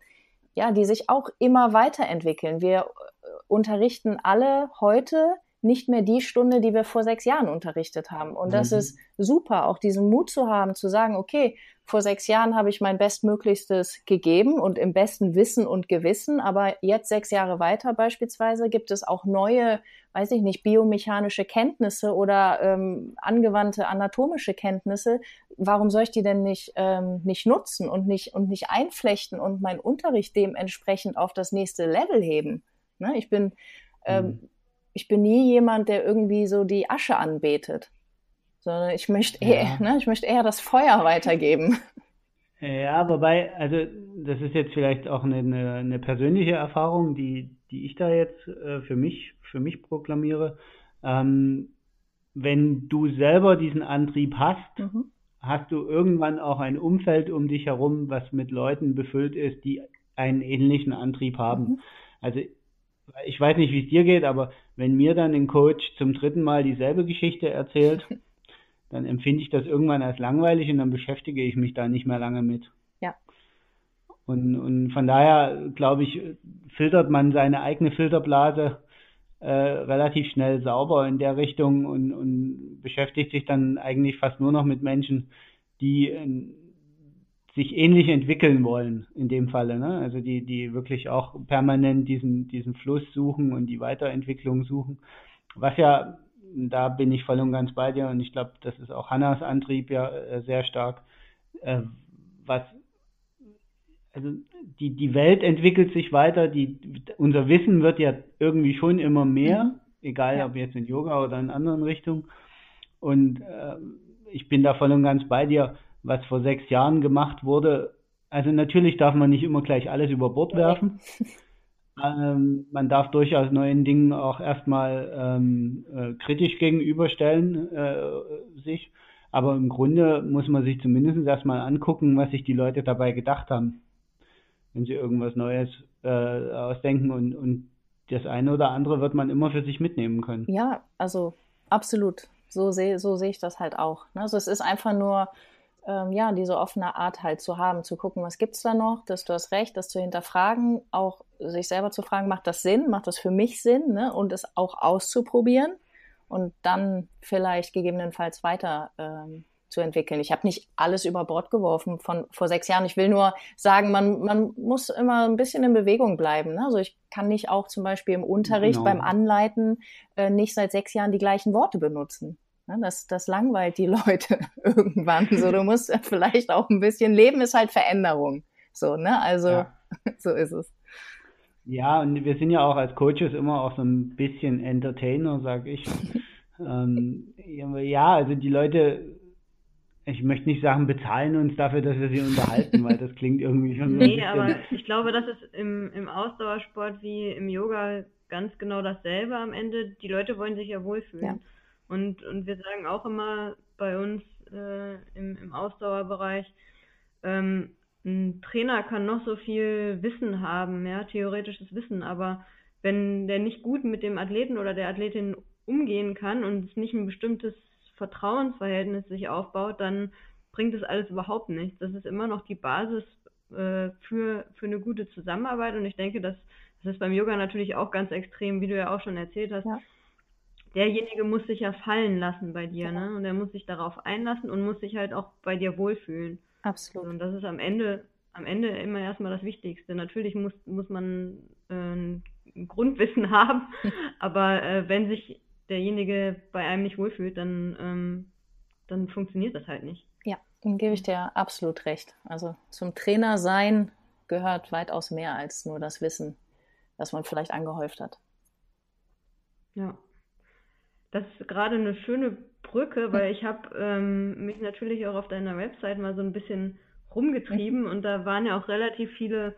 S2: ja, die sich auch immer weiterentwickeln. Wir äh, unterrichten alle heute nicht mehr die Stunde, die wir vor sechs Jahren unterrichtet haben. Und das mhm. ist super, auch diesen Mut zu haben, zu sagen, okay, vor sechs Jahren habe ich mein Bestmöglichstes gegeben und im besten Wissen und Gewissen, aber jetzt sechs Jahre weiter beispielsweise gibt es auch neue, weiß ich nicht, biomechanische Kenntnisse oder ähm, angewandte anatomische Kenntnisse. Warum soll ich die denn nicht, ähm, nicht nutzen und nicht, und nicht einflechten und meinen Unterricht dementsprechend auf das nächste Level heben? Ne? Ich bin ähm, mhm. ich bin nie jemand, der irgendwie so die Asche anbetet, sondern ich möchte eher, ja. ne, ich möchte eher das Feuer weitergeben.
S3: Ja, wobei, also das ist jetzt vielleicht auch eine, eine, eine persönliche Erfahrung, die, die ich da jetzt äh, für mich, für mich proklamiere. Ähm, wenn du selber diesen Antrieb hast, mhm. hast du irgendwann auch ein Umfeld um dich herum, was mit Leuten befüllt ist, die einen ähnlichen Antrieb haben. Mhm. Also ich weiß nicht, wie es dir geht, aber wenn mir dann ein Coach zum dritten Mal dieselbe Geschichte erzählt, dann empfinde ich das irgendwann als langweilig und dann beschäftige ich mich da nicht mehr lange mit.
S2: Ja.
S3: Und, und von daher, glaube ich, filtert man seine eigene Filterblase äh, relativ schnell sauber in der Richtung und, und beschäftigt sich dann eigentlich fast nur noch mit Menschen, die äh, sich ähnlich entwickeln wollen in dem Falle, ne? Also die, die wirklich auch permanent diesen, diesen Fluss suchen und die Weiterentwicklung suchen. Was ja da bin ich voll und ganz bei dir und ich glaube, das ist auch Hannas Antrieb ja äh, sehr stark. Äh, was also die, die Welt entwickelt sich weiter, die, unser Wissen wird ja irgendwie schon immer mehr, mhm. egal ja. ob jetzt in Yoga oder in anderen Richtungen. Und äh, ich bin da voll und ganz bei dir, was vor sechs Jahren gemacht wurde. Also natürlich darf man nicht immer gleich alles über Bord werfen. Ähm, man darf durchaus neuen Dingen auch erstmal ähm, äh, kritisch gegenüberstellen äh, sich. Aber im Grunde muss man sich zumindest erstmal angucken, was sich die Leute dabei gedacht haben, wenn sie irgendwas Neues äh, ausdenken und, und das eine oder andere wird man immer für sich mitnehmen können.
S2: Ja, also absolut. So sehe so seh ich das halt auch. Ne? Also es ist einfach nur ähm, ja, diese offene Art halt zu haben, zu gucken, was gibt's da noch, dass du hast recht, das zu hinterfragen, auch sich selber zu fragen, macht das Sinn, macht das für mich Sinn, ne? und es auch auszuprobieren und dann vielleicht gegebenenfalls weiter ähm, zu entwickeln. Ich habe nicht alles über Bord geworfen von vor sechs Jahren. Ich will nur sagen, man, man muss immer ein bisschen in Bewegung bleiben. Ne? Also ich kann nicht auch zum Beispiel im Unterricht genau. beim Anleiten äh, nicht seit sechs Jahren die gleichen Worte benutzen. Ne, das, das langweilt die Leute irgendwann. So, du musst vielleicht auch ein bisschen Leben ist halt Veränderung. So, ne? Also, ja. so ist es.
S3: Ja, und wir sind ja auch als Coaches immer auch so ein bisschen Entertainer, sag ich. ähm, ja, also die Leute, ich möchte nicht sagen, bezahlen uns dafür, dass wir sie unterhalten, weil das klingt irgendwie schon
S1: so. Nee, aber ich glaube, das ist im, im Ausdauersport wie im Yoga ganz genau dasselbe am Ende. Die Leute wollen sich ja wohlfühlen. Ja. Und, und wir sagen auch immer bei uns äh, im, im Ausdauerbereich, ähm, ein Trainer kann noch so viel Wissen haben, ja, theoretisches Wissen, aber wenn der nicht gut mit dem Athleten oder der Athletin umgehen kann und es nicht ein bestimmtes Vertrauensverhältnis sich aufbaut, dann bringt es alles überhaupt nichts. Das ist immer noch die Basis äh, für, für eine gute Zusammenarbeit und ich denke, dass das ist beim Yoga natürlich auch ganz extrem, wie du ja auch schon erzählt hast. Ja derjenige muss sich ja fallen lassen bei dir, ne? Und er muss sich darauf einlassen und muss sich halt auch bei dir wohlfühlen.
S2: Absolut.
S1: Und das ist am Ende, am Ende immer erstmal das Wichtigste. Natürlich muss, muss man äh, ein Grundwissen haben, aber äh, wenn sich derjenige bei einem nicht wohlfühlt, dann, ähm, dann funktioniert das halt nicht.
S2: Ja, dann gebe ich dir absolut recht. Also zum Trainer sein gehört weitaus mehr als nur das Wissen, das man vielleicht angehäuft hat.
S1: Ja. Das ist gerade eine schöne Brücke, weil ich habe ähm, mich natürlich auch auf deiner Website mal so ein bisschen rumgetrieben und da waren ja auch relativ viele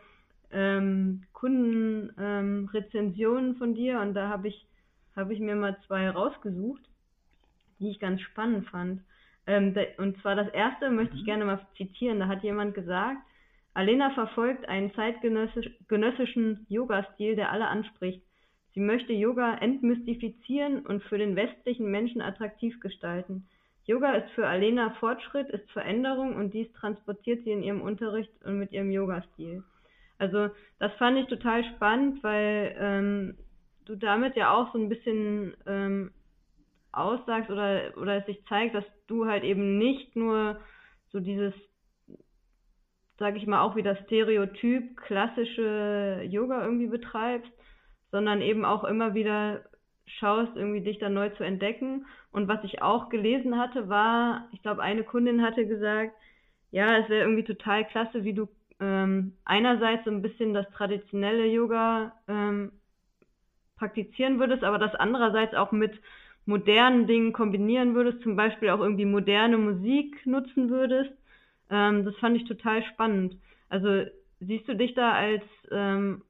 S1: ähm, Kundenrezensionen ähm, von dir und da habe ich, hab ich mir mal zwei rausgesucht, die ich ganz spannend fand. Ähm, da, und zwar das erste möchte ich mhm. gerne mal zitieren. Da hat jemand gesagt, Alena verfolgt einen zeitgenössischen Yoga-Stil, der alle anspricht. Sie möchte Yoga entmystifizieren und für den westlichen Menschen attraktiv gestalten. Yoga ist für Alena Fortschritt, ist Veränderung und dies transportiert sie in ihrem Unterricht und mit ihrem Yoga-Stil. Also das fand ich total spannend, weil ähm, du damit ja auch so ein bisschen ähm, aussagst oder, oder es sich zeigt, dass du halt eben nicht nur so dieses, sag ich mal, auch wieder Stereotyp klassische Yoga irgendwie betreibst, sondern eben auch immer wieder schaust, irgendwie dich dann neu zu entdecken. Und was ich auch gelesen hatte, war, ich glaube, eine Kundin hatte gesagt, ja, es wäre irgendwie total klasse, wie du ähm, einerseits so ein bisschen das traditionelle Yoga ähm, praktizieren würdest, aber das andererseits auch mit modernen Dingen kombinieren würdest, zum Beispiel auch irgendwie moderne Musik nutzen würdest. Ähm, das fand ich total spannend. Also siehst du dich da als ähm,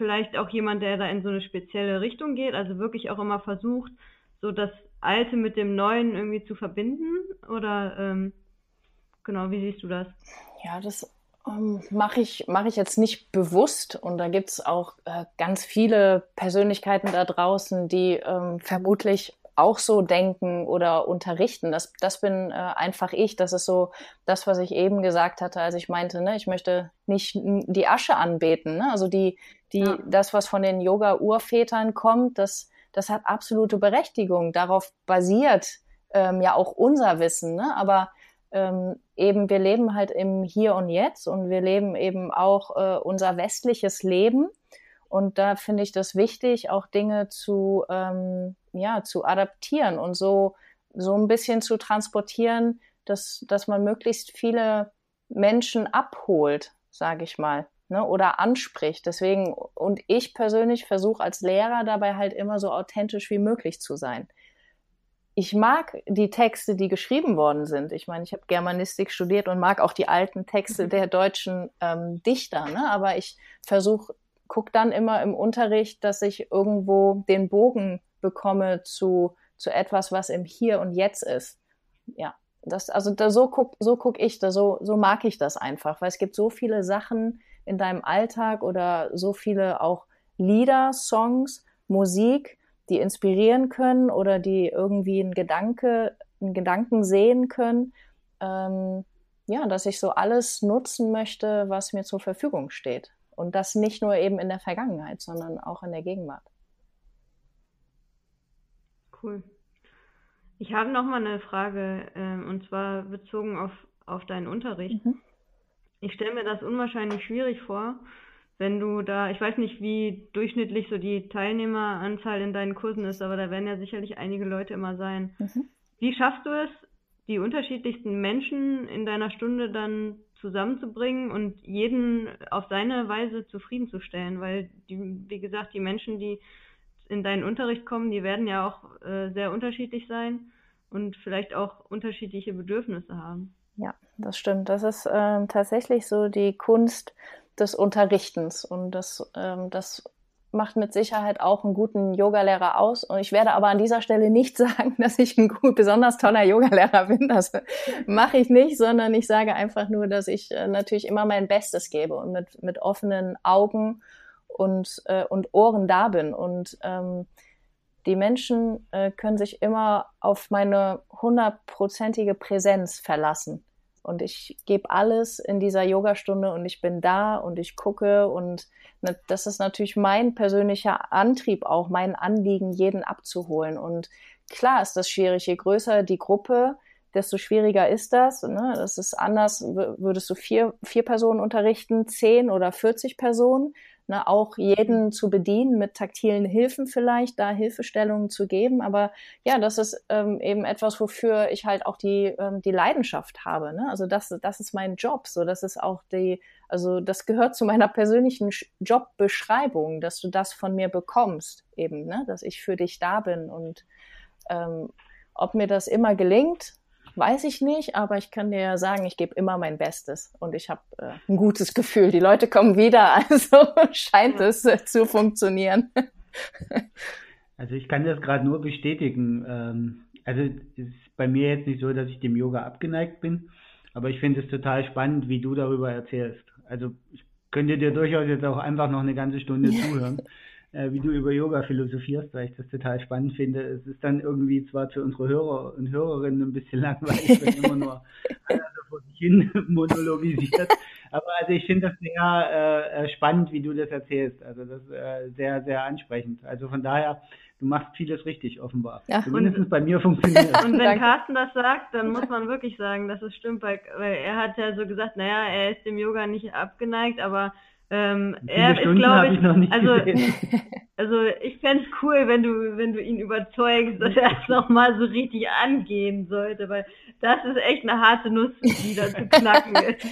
S1: vielleicht auch jemand, der da in so eine spezielle Richtung geht, also wirklich auch immer versucht, so das Alte mit dem Neuen irgendwie zu verbinden? Oder ähm, genau, wie siehst du das?
S2: Ja, das ähm, mache ich, mach ich jetzt nicht bewusst. Und da gibt es auch äh, ganz viele Persönlichkeiten da draußen, die ähm, vermutlich auch so denken oder unterrichten. Das, das bin äh, einfach ich. Das ist so das, was ich eben gesagt hatte, als ich meinte, ne, ich möchte nicht die Asche anbeten. Ne? Also die, die, ja. das, was von den Yoga-Urvätern kommt, das, das hat absolute Berechtigung. Darauf basiert ähm, ja auch unser Wissen. Ne? Aber ähm, eben, wir leben halt im Hier und Jetzt und wir leben eben auch äh, unser westliches Leben. Und da finde ich das wichtig, auch Dinge zu, ähm, ja, zu adaptieren und so, so ein bisschen zu transportieren, dass, dass man möglichst viele Menschen abholt, sage ich mal, ne, oder anspricht. Deswegen, und ich persönlich versuche als Lehrer dabei halt immer so authentisch wie möglich zu sein. Ich mag die Texte, die geschrieben worden sind. Ich meine, ich habe Germanistik studiert und mag auch die alten Texte der deutschen ähm, Dichter, ne? aber ich versuche gucke dann immer im Unterricht, dass ich irgendwo den Bogen bekomme zu, zu etwas, was im Hier und Jetzt ist. Ja, das, also da, so guck, so guck ich, da, so, so mag ich das einfach, weil es gibt so viele Sachen in deinem Alltag oder so viele auch Lieder, Songs, Musik, die inspirieren können oder die irgendwie einen Gedanke, einen Gedanken sehen können. Ähm, ja, dass ich so alles nutzen möchte, was mir zur Verfügung steht. Und das nicht nur eben in der Vergangenheit, sondern auch in der Gegenwart.
S1: Cool. Ich habe noch mal eine Frage, äh, und zwar bezogen auf, auf deinen Unterricht. Mhm. Ich stelle mir das unwahrscheinlich schwierig vor, wenn du da, ich weiß nicht, wie durchschnittlich so die Teilnehmeranzahl in deinen Kursen ist, aber da werden ja sicherlich einige Leute immer sein. Mhm. Wie schaffst du es, die unterschiedlichsten Menschen in deiner Stunde dann zusammenzubringen und jeden auf seine Weise zufriedenzustellen, weil die, wie gesagt, die Menschen, die in deinen Unterricht kommen, die werden ja auch äh, sehr unterschiedlich sein und vielleicht auch unterschiedliche Bedürfnisse haben.
S2: Ja, das stimmt. Das ist ähm, tatsächlich so die Kunst des Unterrichtens und das, ähm, das macht mit Sicherheit auch einen guten Yogalehrer aus. Und ich werde aber an dieser Stelle nicht sagen, dass ich ein gut, besonders toller Yogalehrer bin. Das mache ich nicht, sondern ich sage einfach nur, dass ich äh, natürlich immer mein Bestes gebe und mit, mit offenen Augen und, äh, und Ohren da bin. Und ähm, die Menschen äh, können sich immer auf meine hundertprozentige Präsenz verlassen. Und ich gebe alles in dieser Yogastunde und ich bin da und ich gucke und das ist natürlich mein persönlicher Antrieb auch, mein Anliegen, jeden abzuholen. Und klar ist das schwierig. Je größer die Gruppe, desto schwieriger ist das. Ne? Das ist anders, würdest du vier, vier Personen unterrichten, zehn oder 40 Personen ne, auch jeden zu bedienen mit taktilen Hilfen vielleicht, da Hilfestellungen zu geben. Aber ja, das ist ähm, eben etwas, wofür ich halt auch die, ähm, die Leidenschaft habe. Ne? Also das, das ist mein Job. So, das ist auch die, also das gehört zu meiner persönlichen Jobbeschreibung, dass du das von mir bekommst, eben, ne? dass ich für dich da bin. Und ähm, ob mir das immer gelingt, Weiß ich nicht, aber ich kann dir sagen, ich gebe immer mein Bestes und ich habe äh, ein gutes Gefühl. Die Leute kommen wieder, also scheint es äh, zu funktionieren.
S3: also ich kann das gerade nur bestätigen. Ähm, also es ist bei mir jetzt nicht so, dass ich dem Yoga abgeneigt bin, aber ich finde es total spannend, wie du darüber erzählst. Also ich könnte dir durchaus jetzt auch einfach noch eine ganze Stunde zuhören äh, wie du über Yoga philosophierst, weil ich das total spannend finde. Es ist dann irgendwie zwar für unsere Hörer und Hörerinnen ein bisschen langweilig, wenn immer nur einer so vor sich hin monologisiert. Aber also ich finde das sehr äh, spannend, wie du das erzählst. Also das ist äh, sehr, sehr ansprechend. Also von daher, du machst vieles richtig, offenbar. Ja, Zumindest bei mir funktioniert
S1: Und wenn Carsten das sagt, dann muss man wirklich sagen, dass es stimmt, weil, weil er hat ja so gesagt, naja, er ist dem Yoga nicht abgeneigt, aber Ähm, er ist, glaube ich, ich also, also ich fände es cool, wenn du, wenn du ihn überzeugst, dass er es nochmal so richtig angehen sollte, weil das ist echt eine harte Nuss, die da zu knacken ist.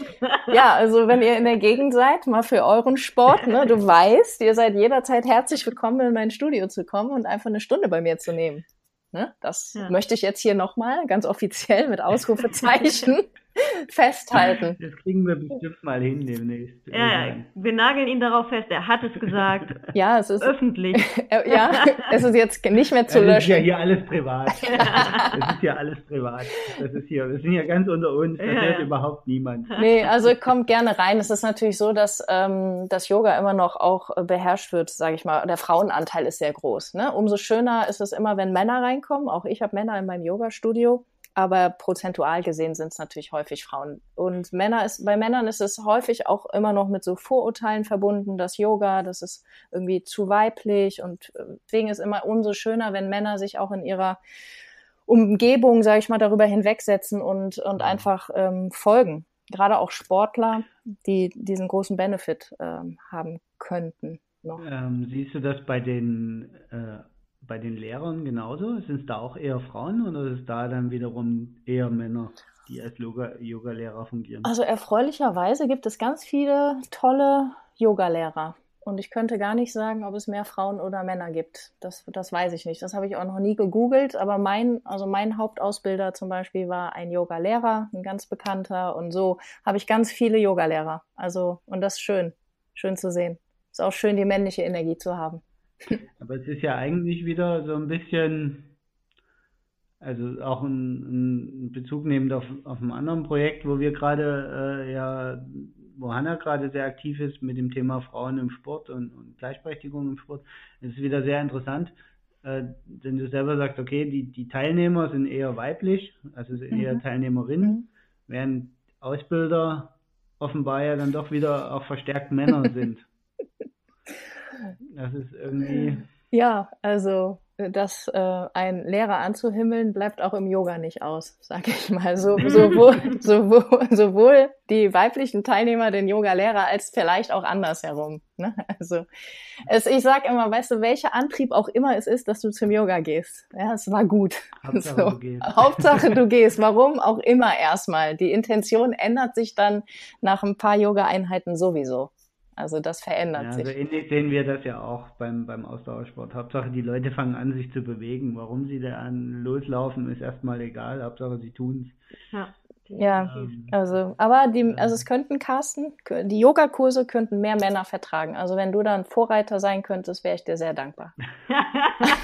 S2: ja, also wenn ihr in der Gegend seid, mal für euren Sport, ne, du weißt, ihr seid jederzeit herzlich willkommen, in mein Studio zu kommen und einfach eine Stunde bei mir zu nehmen. Ne? Das ja. möchte ich jetzt hier nochmal ganz offiziell mit Ausrufezeichen festhalten.
S3: Das kriegen wir bestimmt mal hin demnächst.
S1: Ja, wir nageln ihn darauf fest. Er hat es gesagt.
S2: ja, es ist
S1: öffentlich.
S2: ja, es ist jetzt nicht mehr zu löschen. Das ist
S3: ja hier alles privat. Das ist ja alles privat. Das ist hier, wir sind ja ganz unter uns. Das ja, hört ja. überhaupt niemand.
S2: Nee, also kommt gerne rein. Es ist natürlich so, dass ähm, das Yoga immer noch auch beherrscht wird, sage ich mal. Der Frauenanteil ist sehr groß. Ne? Umso schöner ist es immer, wenn Männer reinkommen. Auch ich habe Männer in meinem Yoga-Studio aber prozentual gesehen sind es natürlich häufig Frauen. Und Männer ist, bei Männern ist es häufig auch immer noch mit so Vorurteilen verbunden, dass Yoga, das ist irgendwie zu weiblich und äh, deswegen ist immer umso schöner, wenn Männer sich auch in ihrer Umgebung, sage ich mal, darüber hinwegsetzen und, und einfach ähm, folgen. Gerade auch Sportler, die diesen großen Benefit ähm, haben könnten.
S3: Ähm, siehst du das bei den äh bei den Lehrern genauso? Sind es da auch eher Frauen oder ist es da dann wiederum eher Männer, die als Yoga-Lehrer fungieren?
S2: Also erfreulicherweise gibt es ganz viele tolle Yoga-Lehrer. Und ich könnte gar nicht sagen, ob es mehr Frauen oder Männer gibt. Das, das weiß ich nicht. Das habe ich auch noch nie gegoogelt. Aber mein, also mein Hauptausbilder zum Beispiel war ein Yoga-Lehrer, ein ganz bekannter. Und so habe ich ganz viele Yoga-Lehrer. Also, und das ist schön. Schön zu sehen. Ist auch schön, die männliche Energie zu haben.
S3: Aber es ist ja eigentlich wieder so ein bisschen, also auch ein, ein Bezug nehmend auf, auf einem anderen Projekt, wo wir gerade äh, ja, wo Hanna gerade sehr aktiv ist mit dem Thema Frauen im Sport und, und Gleichberechtigung im Sport. Es ist wieder sehr interessant, äh, wenn du selber sagst, okay, die, die Teilnehmer sind eher weiblich, also sind eher mhm. Teilnehmerinnen, mhm. während Ausbilder offenbar ja dann doch wieder auch verstärkt Männer sind. Das ist irgendwie.
S2: Ja, also das äh, ein Lehrer anzuhimmeln bleibt auch im Yoga nicht aus, sage ich mal. So, sowohl, sowohl, sowohl die weiblichen Teilnehmer den Yoga-Lehrer als vielleicht auch andersherum. Ne? Also es, ich sage immer, weißt du, welcher Antrieb auch immer es ist, dass du zum Yoga gehst. Ja, es war gut. Hauptsache, so. du gehst. Hauptsache du gehst. Warum auch immer erstmal. Die Intention ändert sich dann nach ein paar Yoga-Einheiten sowieso. Also das verändert ja, sich.
S3: Also ähnlich sehen wir das ja auch beim, beim Ausdauersport. Hauptsache die Leute fangen an, sich zu bewegen. Warum sie da an loslaufen, ist erstmal egal. Hauptsache sie tun es.
S2: Ja. Ja, ähm, also, aber die, also es könnten Carsten, die Yogakurse könnten mehr Männer vertragen. Also wenn du dann Vorreiter sein könntest, wäre ich dir sehr dankbar.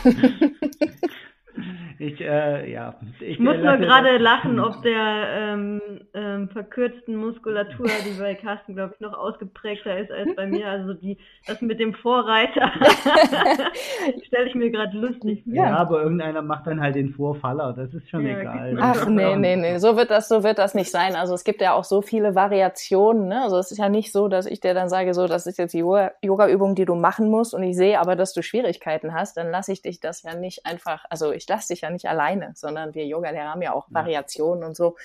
S3: Ich, äh, ja.
S1: Ich, muss nur gerade lachen, ob der ähm, ähm, verkürzten Muskulatur, die bei Carsten, glaube ich, noch ausgeprägter ist als bei mir. Also die, das mit dem Vorreiter stelle ich mir gerade lustig.
S3: Ja. ja. aber irgendeiner macht dann halt den Vorfaller. Das ist schon ja, egal.
S2: Ach nee, nee, nee. So wird das, so wird das nicht sein. Also es gibt ja auch so viele Variationen. Ne? Also es ist ja nicht so, dass ich dir dann sage, so, das ist jetzt die Yoga-Übung, die du machen musst und ich sehe aber, dass du Schwierigkeiten hast, dann lasse ich dich das ja nicht einfach, also ich lasse dich ja nicht alleine, sondern wir Yoga-Lehrer haben ja auch Variationen und so.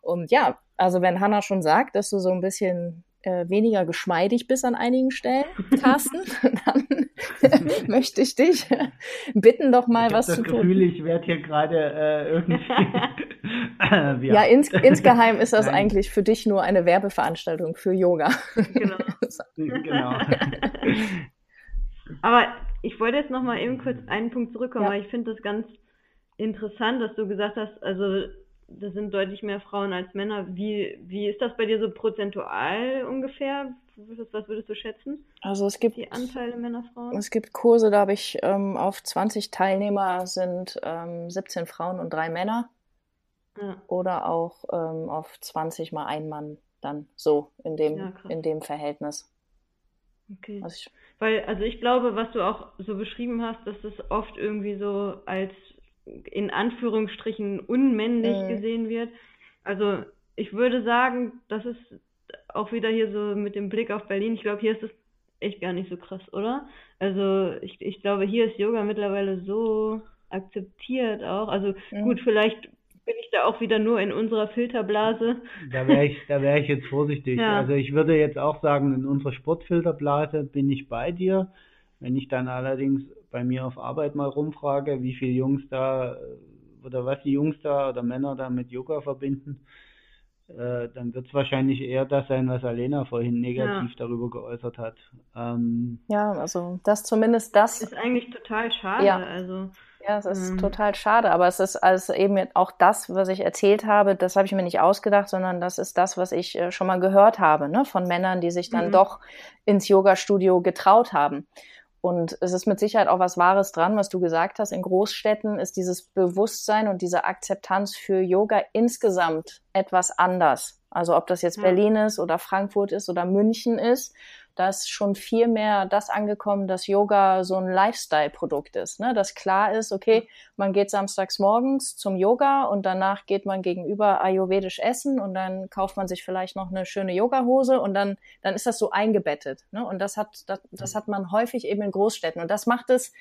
S2: Und ja, also wenn Hanna schon sagt, dass du so ein bisschen äh, weniger geschmeidig bist an einigen Stellen, Carsten, dann möchte ich dich bitten, doch mal
S3: ich
S2: was
S3: das
S2: zu
S3: Gefühl, tun. Ich werde hier gerade äh, irgendwie.
S2: ja, ja ins, insgeheim ist das Nein. eigentlich für dich nur eine Werbeveranstaltung für Yoga. Genau. genau.
S1: Aber ich wollte jetzt noch mal eben kurz einen Punkt zurückkommen, ja. weil ich finde das ganz interessant, dass du gesagt hast, also das sind deutlich mehr Frauen als Männer. Wie, wie ist das bei dir so prozentual ungefähr? Was würdest du schätzen?
S2: Also es gibt
S1: die Anteile Männer, Frauen.
S2: Es gibt Kurse, da habe ich ähm, auf 20 Teilnehmer sind ähm, 17 Frauen und drei Männer. Ja. Oder auch ähm, auf 20 mal ein Mann dann so in dem, ja, in dem Verhältnis.
S1: Okay. Also ich, Weil, also ich glaube, was du auch so beschrieben hast, dass das oft irgendwie so als in Anführungsstrichen unmännlich mhm. gesehen wird. Also ich würde sagen, das ist auch wieder hier so mit dem Blick auf Berlin. Ich glaube, hier ist es echt gar nicht so krass, oder? Also ich, ich glaube, hier ist Yoga mittlerweile so akzeptiert auch. Also mhm. gut, vielleicht bin ich ja auch wieder nur in unserer Filterblase.
S3: Da wäre ich, da wäre ich jetzt vorsichtig. Ja. Also ich würde jetzt auch sagen, in unserer Sportfilterblase bin ich bei dir. Wenn ich dann allerdings bei mir auf Arbeit mal rumfrage, wie viele Jungs da oder was die Jungs da oder Männer da mit Yoga verbinden, äh, dann wird es wahrscheinlich eher das sein, was Alena vorhin negativ ja. darüber geäußert hat.
S2: Ähm, ja, also das zumindest das.
S1: Ist eigentlich total schade.
S2: Ja.
S1: Also,
S2: ja, es ist ähm, total schade, aber es ist also eben auch das, was ich erzählt habe, das habe ich mir nicht ausgedacht, sondern das ist das, was ich äh, schon mal gehört habe, ne, von Männern, die sich dann mhm. doch ins Yoga-Studio getraut haben. Und es ist mit Sicherheit auch was Wahres dran, was du gesagt hast. In Großstädten ist dieses Bewusstsein und diese Akzeptanz für Yoga insgesamt etwas anders. Also ob das jetzt ja. Berlin ist oder Frankfurt ist oder München ist da ist schon viel mehr das angekommen, dass Yoga so ein Lifestyle-Produkt ist. Ne? Dass klar ist, okay, man geht samstags morgens zum Yoga und danach geht man gegenüber ayurvedisch essen und dann kauft man sich vielleicht noch eine schöne Yogahose und dann, dann ist das so eingebettet. Ne? Und das hat, das, das hat man häufig eben in Großstädten. Und das macht es,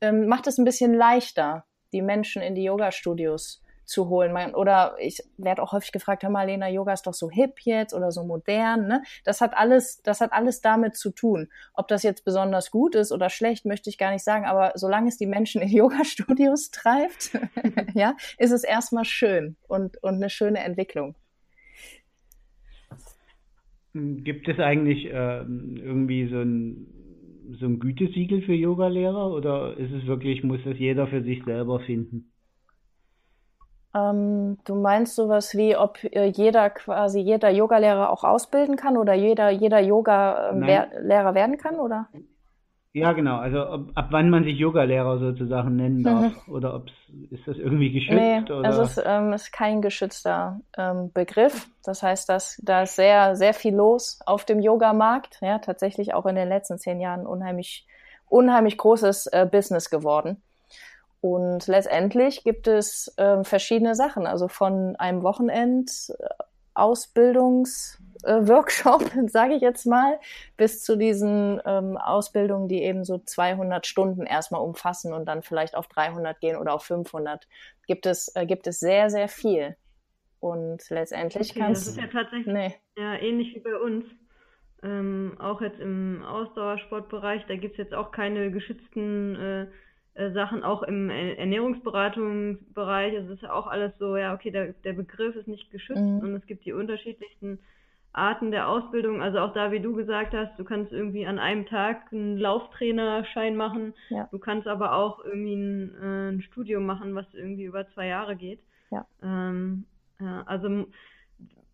S2: ähm, macht es ein bisschen leichter, die Menschen in die Yoga-Studios zu holen. Man, oder ich werde auch häufig gefragt, hör mal, Lena, Yoga ist doch so hip jetzt oder so modern. Ne? Das hat alles, das hat alles damit zu tun. Ob das jetzt besonders gut ist oder schlecht, möchte ich gar nicht sagen. Aber solange es die Menschen in Yoga-Studios treibt, ja, ist es erstmal schön und, und eine schöne Entwicklung.
S3: Gibt es eigentlich äh, irgendwie so ein, so ein Gütesiegel für Yogalehrer oder ist es wirklich, muss das jeder für sich selber finden?
S2: Ähm, du meinst sowas wie, ob äh, jeder quasi jeder Yogalehrer auch ausbilden kann oder jeder jeder Yoga-Lehrer werden kann, oder?
S3: Ja, genau. Also ob, ab wann man sich Yogalehrer sozusagen nennen darf mhm. oder ob ist das irgendwie geschützt? Nee, oder?
S2: es ist, ähm, ist kein geschützter ähm, Begriff. Das heißt, dass da ist sehr sehr viel los auf dem Yogamarkt. Ja, tatsächlich auch in den letzten zehn Jahren unheimlich unheimlich großes äh, Business geworden. Und letztendlich gibt es äh, verschiedene Sachen, also von einem Wochenend äh, sage ich jetzt mal, bis zu diesen ähm, Ausbildungen, die eben so 200 Stunden erstmal umfassen und dann vielleicht auf 300 gehen oder auf 500, gibt es äh, gibt es sehr sehr viel. Und letztendlich okay, kannst
S1: du. Das ist ja tatsächlich nee. ja, ähnlich wie bei uns. Ähm, auch jetzt im Ausdauersportbereich, da gibt es jetzt auch keine geschützten äh, Sachen auch im Ernährungsberatungsbereich. Also es ist ja auch alles so, ja, okay, der, der Begriff ist nicht geschützt mhm. und es gibt die unterschiedlichsten Arten der Ausbildung. Also auch da, wie du gesagt hast, du kannst irgendwie an einem Tag einen Lauftrainerschein machen. Ja. Du kannst aber auch irgendwie ein, äh, ein, Studium machen, was irgendwie über zwei Jahre geht.
S2: Ja.
S1: Ähm, ja, also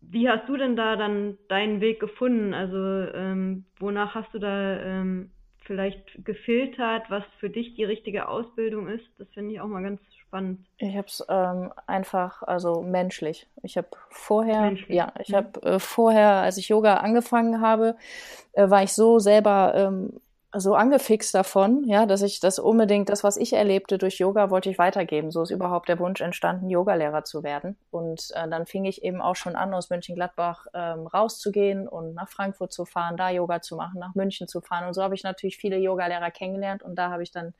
S1: wie hast du denn da dann deinen Weg gefunden? Also ähm, wonach hast du da ähm, vielleicht gefiltert, was für dich die richtige Ausbildung ist? Das finde ich auch mal ganz spannend.
S2: Ich habe es ähm, einfach, also menschlich. Ich habe vorher, menschlich. ja, ich mhm. habe äh, vorher, als ich Yoga angefangen habe, äh, war ich so selber ähm, so angefixt davon, ja, dass ich das unbedingt, das, was ich erlebte durch Yoga, wollte ich weitergeben. So ist überhaupt der Wunsch entstanden, Yogalehrer zu werden. Und äh, dann fing ich eben auch schon an, aus Mönchengladbach ähm, rauszugehen und nach Frankfurt zu fahren, da Yoga zu machen, nach München zu fahren. Und so habe ich natürlich viele Yogalehrer kennengelernt und da habe ich dann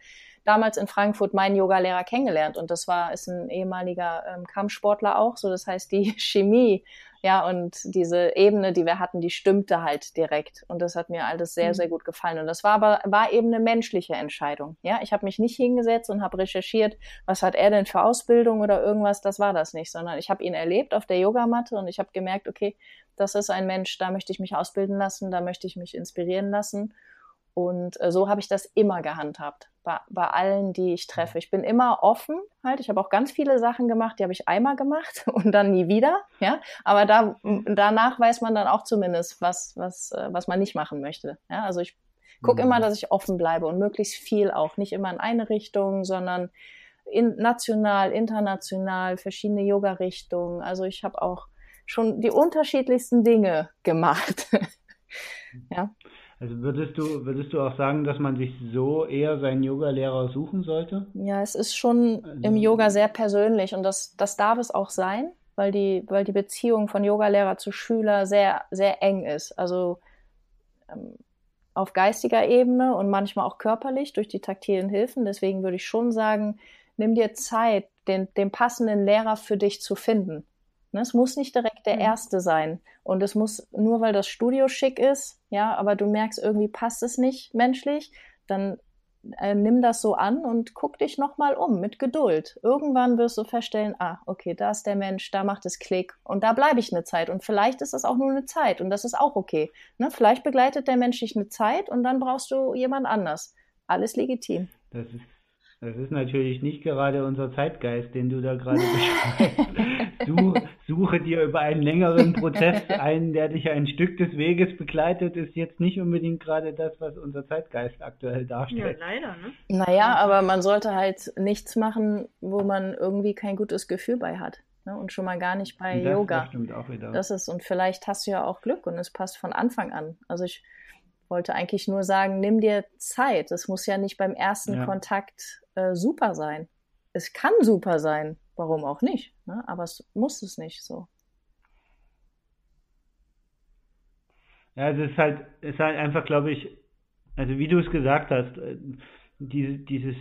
S2: damals in Frankfurt meinen Yogalehrer kennengelernt. Und das war, ist ein ehemaliger ähm, Kampfsportler auch. So, das heißt, die Chemie ja, und diese Ebene, die wir hatten, die stimmte halt direkt. Und das hat mir alles sehr, mhm. sehr gut gefallen. Und das war aber, war eben eine menschliche Entscheidung. Ja, ich habe mich nicht hingesetzt und habe recherchiert, was hat er denn für Ausbildung oder irgendwas. Das war das nicht, sondern ich habe ihn erlebt auf der Yogamatte und ich habe gemerkt, okay, das ist ein Mensch, da möchte ich mich ausbilden lassen, da möchte ich mich inspirieren lassen. Und äh, so habe ich das immer gehandhabt, bei, bei allen, die ich treffe. Ich bin immer offen halt. Ich habe auch ganz viele Sachen gemacht, die habe ich einmal gemacht und dann nie wieder. Ja, aber da, danach weiß man dann auch zumindest, was, was, äh, was man nicht machen möchte. Ja, also ich gucke immer, mhm. dass ich offen bleibe und möglichst viel auch. Nicht immer in eine Richtung, sondern in, national, international, verschiedene Yoga-Richtungen. Also ich habe auch schon die unterschiedlichsten Dinge gemacht. ja.
S3: Also würdest du, würdest du auch sagen, dass man sich so eher seinen Yoga-Lehrer suchen sollte?
S2: Ja, es ist schon also, im Yoga sehr persönlich und das, das darf es auch sein, weil die, weil die Beziehung von Yogalehrer zu Schüler sehr, sehr eng ist. Also ähm, auf geistiger Ebene und manchmal auch körperlich durch die taktilen Hilfen. Deswegen würde ich schon sagen, nimm dir Zeit, den, den passenden Lehrer für dich zu finden. Ne, es muss nicht direkt der mhm. erste sein. Und es muss, nur weil das Studio schick ist, ja, aber du merkst, irgendwie passt es nicht menschlich, dann äh, nimm das so an und guck dich nochmal um mit Geduld. Irgendwann wirst du feststellen, ah, okay, da ist der Mensch, da macht es Klick und da bleibe ich eine Zeit. Und vielleicht ist das auch nur eine Zeit und das ist auch okay. Ne? Vielleicht begleitet der Mensch dich eine Zeit und dann brauchst du jemand anders. Alles legitim.
S3: Das ist das ist natürlich nicht gerade unser Zeitgeist, den du da gerade beschreibst. Du suche dir über einen längeren Prozess ein, der dich ein Stück des Weges begleitet, ist jetzt nicht unbedingt gerade das, was unser Zeitgeist aktuell darstellt.
S1: Ja, leider, ne?
S2: Naja, aber man sollte halt nichts machen, wo man irgendwie kein gutes Gefühl bei hat. Ne? Und schon mal gar nicht bei
S3: das,
S2: Yoga.
S3: Das stimmt auch wieder.
S2: Das ist, und vielleicht hast du ja auch Glück und es passt von Anfang an. Also ich wollte eigentlich nur sagen, nimm dir Zeit. Es muss ja nicht beim ersten ja. Kontakt äh, super sein. Es kann super sein, warum auch nicht, ne? aber es muss es nicht so.
S3: Ja, es ist halt, es ist halt einfach, glaube ich, also wie du es gesagt hast, äh, diese, dieses,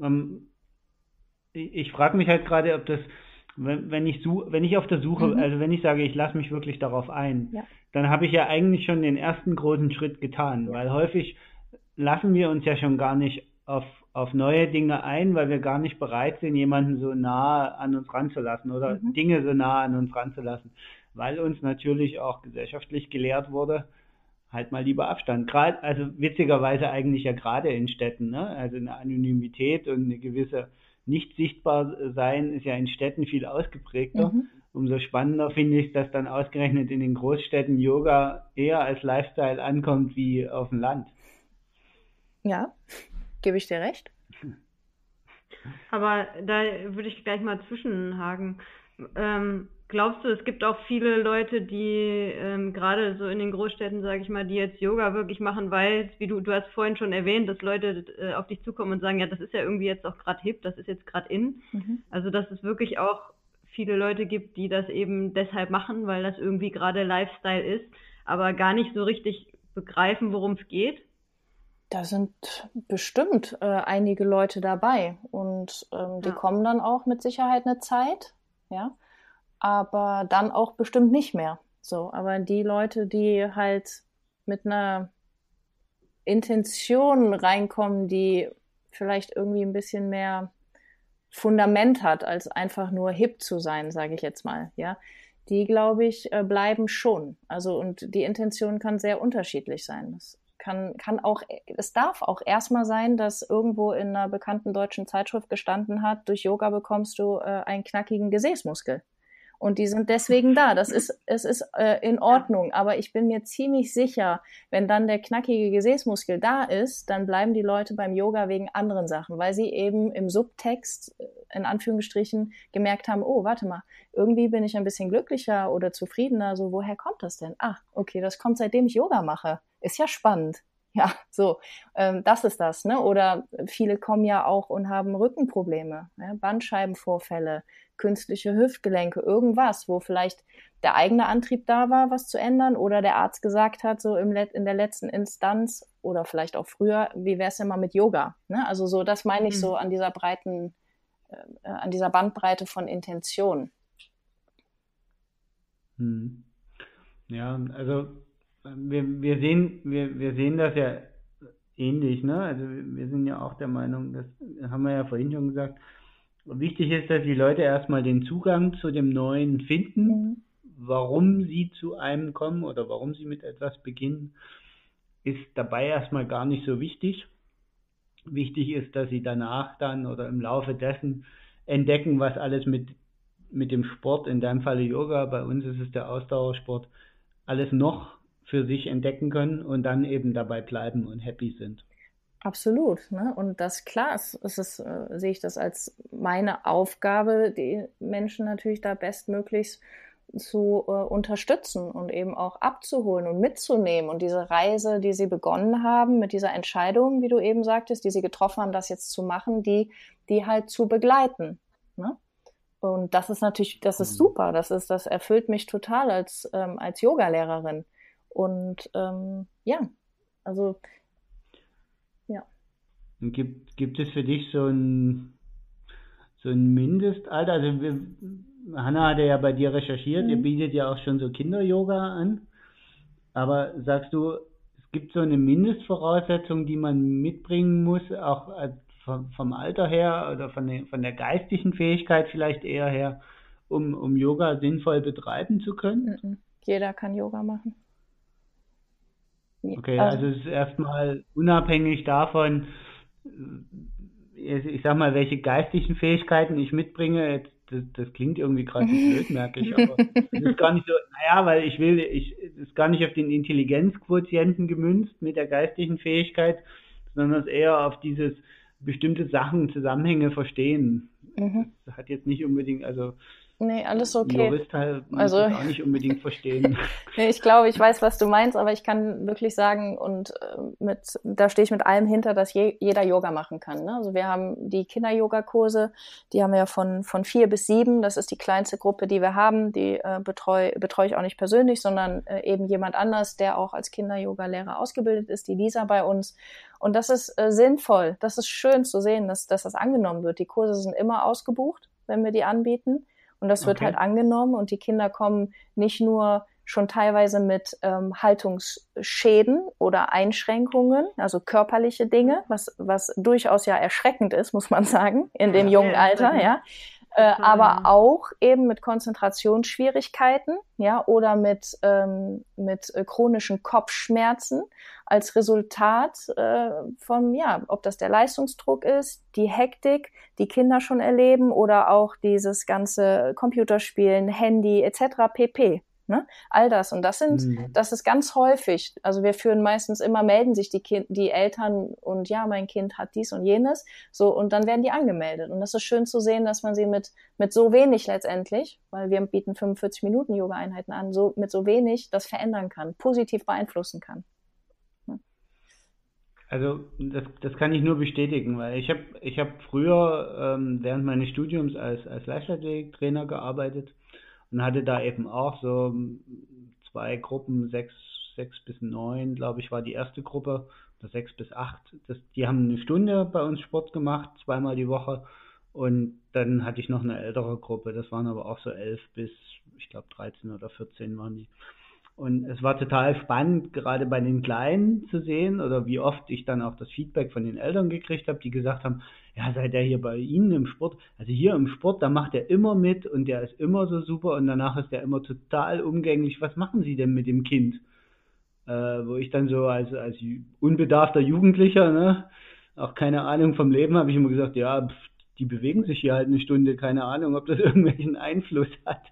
S3: ähm, ich, frage mich halt gerade, ob das, wenn, wenn ich such, wenn ich auf der Suche, mhm. also wenn ich sage, ich lasse mich wirklich darauf ein, ja. dann habe ich ja eigentlich schon den ersten großen Schritt getan, weil häufig lassen wir uns ja schon gar nicht auf, auf neue Dinge ein, weil wir gar nicht bereit sind, jemanden so nah an uns ranzulassen oder mhm. Dinge so nah an uns ranzulassen, weil uns natürlich auch gesellschaftlich gelehrt wurde, halt mal lieber Abstand. Gerade, also witzigerweise eigentlich ja gerade in Städten, ne? Also eine Anonymität und eine gewisse nicht sichtbar sein ist ja in Städten viel ausgeprägter. Mhm. Umso spannender finde ich, dass dann ausgerechnet in den Großstädten Yoga eher als Lifestyle ankommt wie auf dem Land.
S2: Ja, Gebe ich dir recht?
S1: Aber da würde ich gleich mal zwischenhaken. Ähm, glaubst du, es gibt auch viele Leute, die ähm, gerade so in den Großstädten, sage ich mal, die jetzt Yoga wirklich machen, weil, wie du, du hast vorhin schon erwähnt, dass Leute äh, auf dich zukommen und sagen, ja, das ist ja irgendwie jetzt auch gerade hip, das ist jetzt gerade in. Mhm. Also dass es wirklich auch viele Leute gibt, die das eben deshalb machen, weil das irgendwie gerade Lifestyle ist, aber gar nicht so richtig begreifen, worum es geht.
S2: Da sind bestimmt äh, einige Leute dabei und ähm, die ja. kommen dann auch mit Sicherheit eine Zeit, ja, aber dann auch bestimmt nicht mehr. So, aber die Leute, die halt mit einer Intention reinkommen, die vielleicht irgendwie ein bisschen mehr Fundament hat, als einfach nur hip zu sein, sage ich jetzt mal, ja. Die, glaube ich, äh, bleiben schon. Also, und die Intention kann sehr unterschiedlich sein. Das kann, kann auch, es darf auch erstmal sein, dass irgendwo in einer bekannten deutschen Zeitschrift gestanden hat, durch Yoga bekommst du äh, einen knackigen Gesäßmuskel. Und die sind deswegen da. Das ist, es ist äh, in Ordnung. Aber ich bin mir ziemlich sicher, wenn dann der knackige Gesäßmuskel da ist, dann bleiben die Leute beim Yoga wegen anderen Sachen, weil sie eben im Subtext, äh, in Anführungsstrichen, gemerkt haben, oh, warte mal, irgendwie bin ich ein bisschen glücklicher oder zufriedener. So, woher kommt das denn? Ah, okay, das kommt seitdem ich Yoga mache. Ist ja spannend. Ja, so, ähm, das ist das, ne? Oder viele kommen ja auch und haben Rückenprobleme, ne? Bandscheibenvorfälle, künstliche Hüftgelenke, irgendwas, wo vielleicht der eigene Antrieb da war, was zu ändern, oder der Arzt gesagt hat, so im Let in der letzten Instanz oder vielleicht auch früher, wie wäre es denn mal mit Yoga? Ne? Also so, das meine ich mhm. so an dieser breiten, äh, an dieser Bandbreite von Intention.
S3: Hm. Ja, also wir, wir sehen, wir, wir sehen das ja ähnlich, ne? Also wir sind ja auch der Meinung, das haben wir ja vorhin schon gesagt, wichtig ist, dass die Leute erstmal den Zugang zu dem Neuen finden, warum sie zu einem kommen oder warum sie mit etwas beginnen, ist dabei erstmal gar nicht so wichtig. Wichtig ist, dass sie danach dann oder im Laufe dessen entdecken, was alles mit, mit dem Sport, in deinem Falle Yoga, bei uns ist es der Ausdauersport, alles noch für sich entdecken können und dann eben dabei bleiben und happy sind.
S2: Absolut. Ne? Und das klar ist, ist es, äh, sehe ich das als meine Aufgabe, die Menschen natürlich da bestmöglichst zu äh, unterstützen und eben auch abzuholen und mitzunehmen und diese Reise, die sie begonnen haben, mit dieser Entscheidung, wie du eben sagtest, die sie getroffen haben, das jetzt zu machen, die, die halt zu begleiten. Ne? Und das ist natürlich, das ist mhm. super. Das ist, das erfüllt mich total als, ähm, als Yogalehrerin. Und ähm, ja, also
S3: ja. Und gibt, gibt es für dich so ein, so ein Mindestalter? Also wir, Hanna hatte ja bei dir recherchiert, mhm. ihr bietet ja auch schon so Kinder-Yoga an. Aber sagst du, es gibt so eine Mindestvoraussetzung, die man mitbringen muss, auch vom, Alter her oder von der, von der geistigen Fähigkeit vielleicht eher her, um, um Yoga sinnvoll betreiben zu können?
S2: Mhm. Jeder kann Yoga machen.
S3: Okay, also, also es ist erstmal unabhängig davon, ich sag mal, welche geistigen Fähigkeiten ich mitbringe. Das, das klingt irgendwie gerade blöd, merke ich, aber es ist gar nicht so, naja, weil ich will, ich, es ist gar nicht auf den Intelligenzquotienten gemünzt mit der geistigen Fähigkeit, sondern eher auf dieses bestimmte Sachen, Zusammenhänge verstehen. Mhm. Das hat jetzt nicht unbedingt, also
S2: Nee, alles okay.
S3: Jurist halt also auch nicht unbedingt verstehen.
S2: nee, ich glaube, ich weiß, was du meinst, aber ich kann wirklich sagen und äh, mit da stehe ich mit allem hinter, dass je, jeder Yoga machen kann. Ne? Also wir haben die Kinder-Yoga-Kurse, die haben wir ja von von vier bis sieben. Das ist die kleinste Gruppe, die wir haben. Die äh, betreue betreue ich auch nicht persönlich, sondern äh, eben jemand anders, der auch als Kinder-Yoga-Lehrer ausgebildet ist, die Lisa bei uns. Und das ist äh, sinnvoll. Das ist schön zu sehen, dass, dass das angenommen wird. Die Kurse sind immer ausgebucht, wenn wir die anbieten. Und das wird okay. halt angenommen und die Kinder kommen nicht nur schon teilweise mit ähm, Haltungsschäden oder Einschränkungen, also körperliche Dinge, was, was durchaus ja erschreckend ist, muss man sagen, in dem jungen Alter, ja äh, aber auch eben mit Konzentrationsschwierigkeiten, ja, oder mit, ähm, mit äh, chronischen Kopfschmerzen als Resultat äh, von, ja, ob das der Leistungsdruck ist, die Hektik, die Kinder schon erleben oder auch dieses ganze Computerspielen, Handy etc. pp. Ne? All das. Und das sind, mhm. das ist ganz häufig. Also wir führen meistens immer, melden sich die, kind, die Eltern und ja, mein Kind hat dies und jenes. So, und dann werden die angemeldet. Und das ist schön zu sehen, dass man sie mit, mit so wenig letztendlich, weil wir bieten 45 Minuten Yoga-Einheiten an, so, mit so wenig das verändern kann, positiv beeinflussen kann.
S3: Also das, das kann ich nur bestätigen, weil ich habe ich hab früher ähm, während meines Studiums als, als Leichtathletiktrainer gearbeitet und hatte da eben auch so zwei Gruppen, sechs, sechs bis neun, glaube ich, war die erste Gruppe, oder sechs bis acht. Das, die haben eine Stunde bei uns Sport gemacht, zweimal die Woche. Und dann hatte ich noch eine ältere Gruppe, das waren aber auch so elf bis, ich glaube, 13 oder 14 waren die. Und es war total spannend, gerade bei den Kleinen zu sehen oder wie oft ich dann auch das Feedback von den Eltern gekriegt habe, die gesagt haben, ja, seit er hier bei Ihnen im Sport, also hier im Sport, da macht er immer mit und der ist immer so super und danach ist er immer total umgänglich. Was machen Sie denn mit dem Kind? Äh, wo ich dann so als, als unbedarfter Jugendlicher, ne, auch keine Ahnung vom Leben, habe ich immer gesagt, ja, pff, die bewegen sich hier halt eine Stunde, keine Ahnung, ob das irgendwelchen Einfluss hat.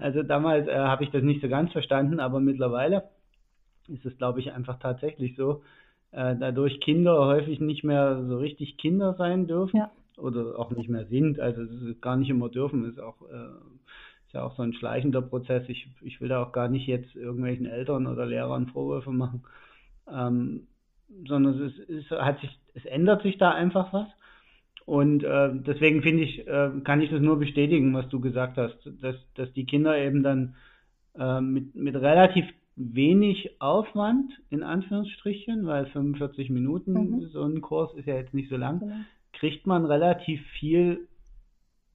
S3: Also damals äh, habe ich das nicht so ganz verstanden, aber mittlerweile ist es, glaube ich, einfach tatsächlich so, äh, dadurch Kinder häufig nicht mehr so richtig Kinder sein dürfen ja. oder auch nicht mehr sind. Also es ist gar nicht immer dürfen, ist auch äh, ist ja auch so ein schleichender Prozess. Ich, ich will da auch gar nicht jetzt irgendwelchen Eltern oder Lehrern Vorwürfe machen, ähm, sondern es, ist, hat sich, es ändert sich da einfach was. Und äh, deswegen finde ich, äh, kann ich das nur bestätigen, was du gesagt hast, dass, dass die Kinder eben dann äh, mit, mit relativ wenig Aufwand, in Anführungsstrichen, weil 45 Minuten mhm. so ein Kurs ist ja jetzt nicht so lang, genau. kriegt man relativ viel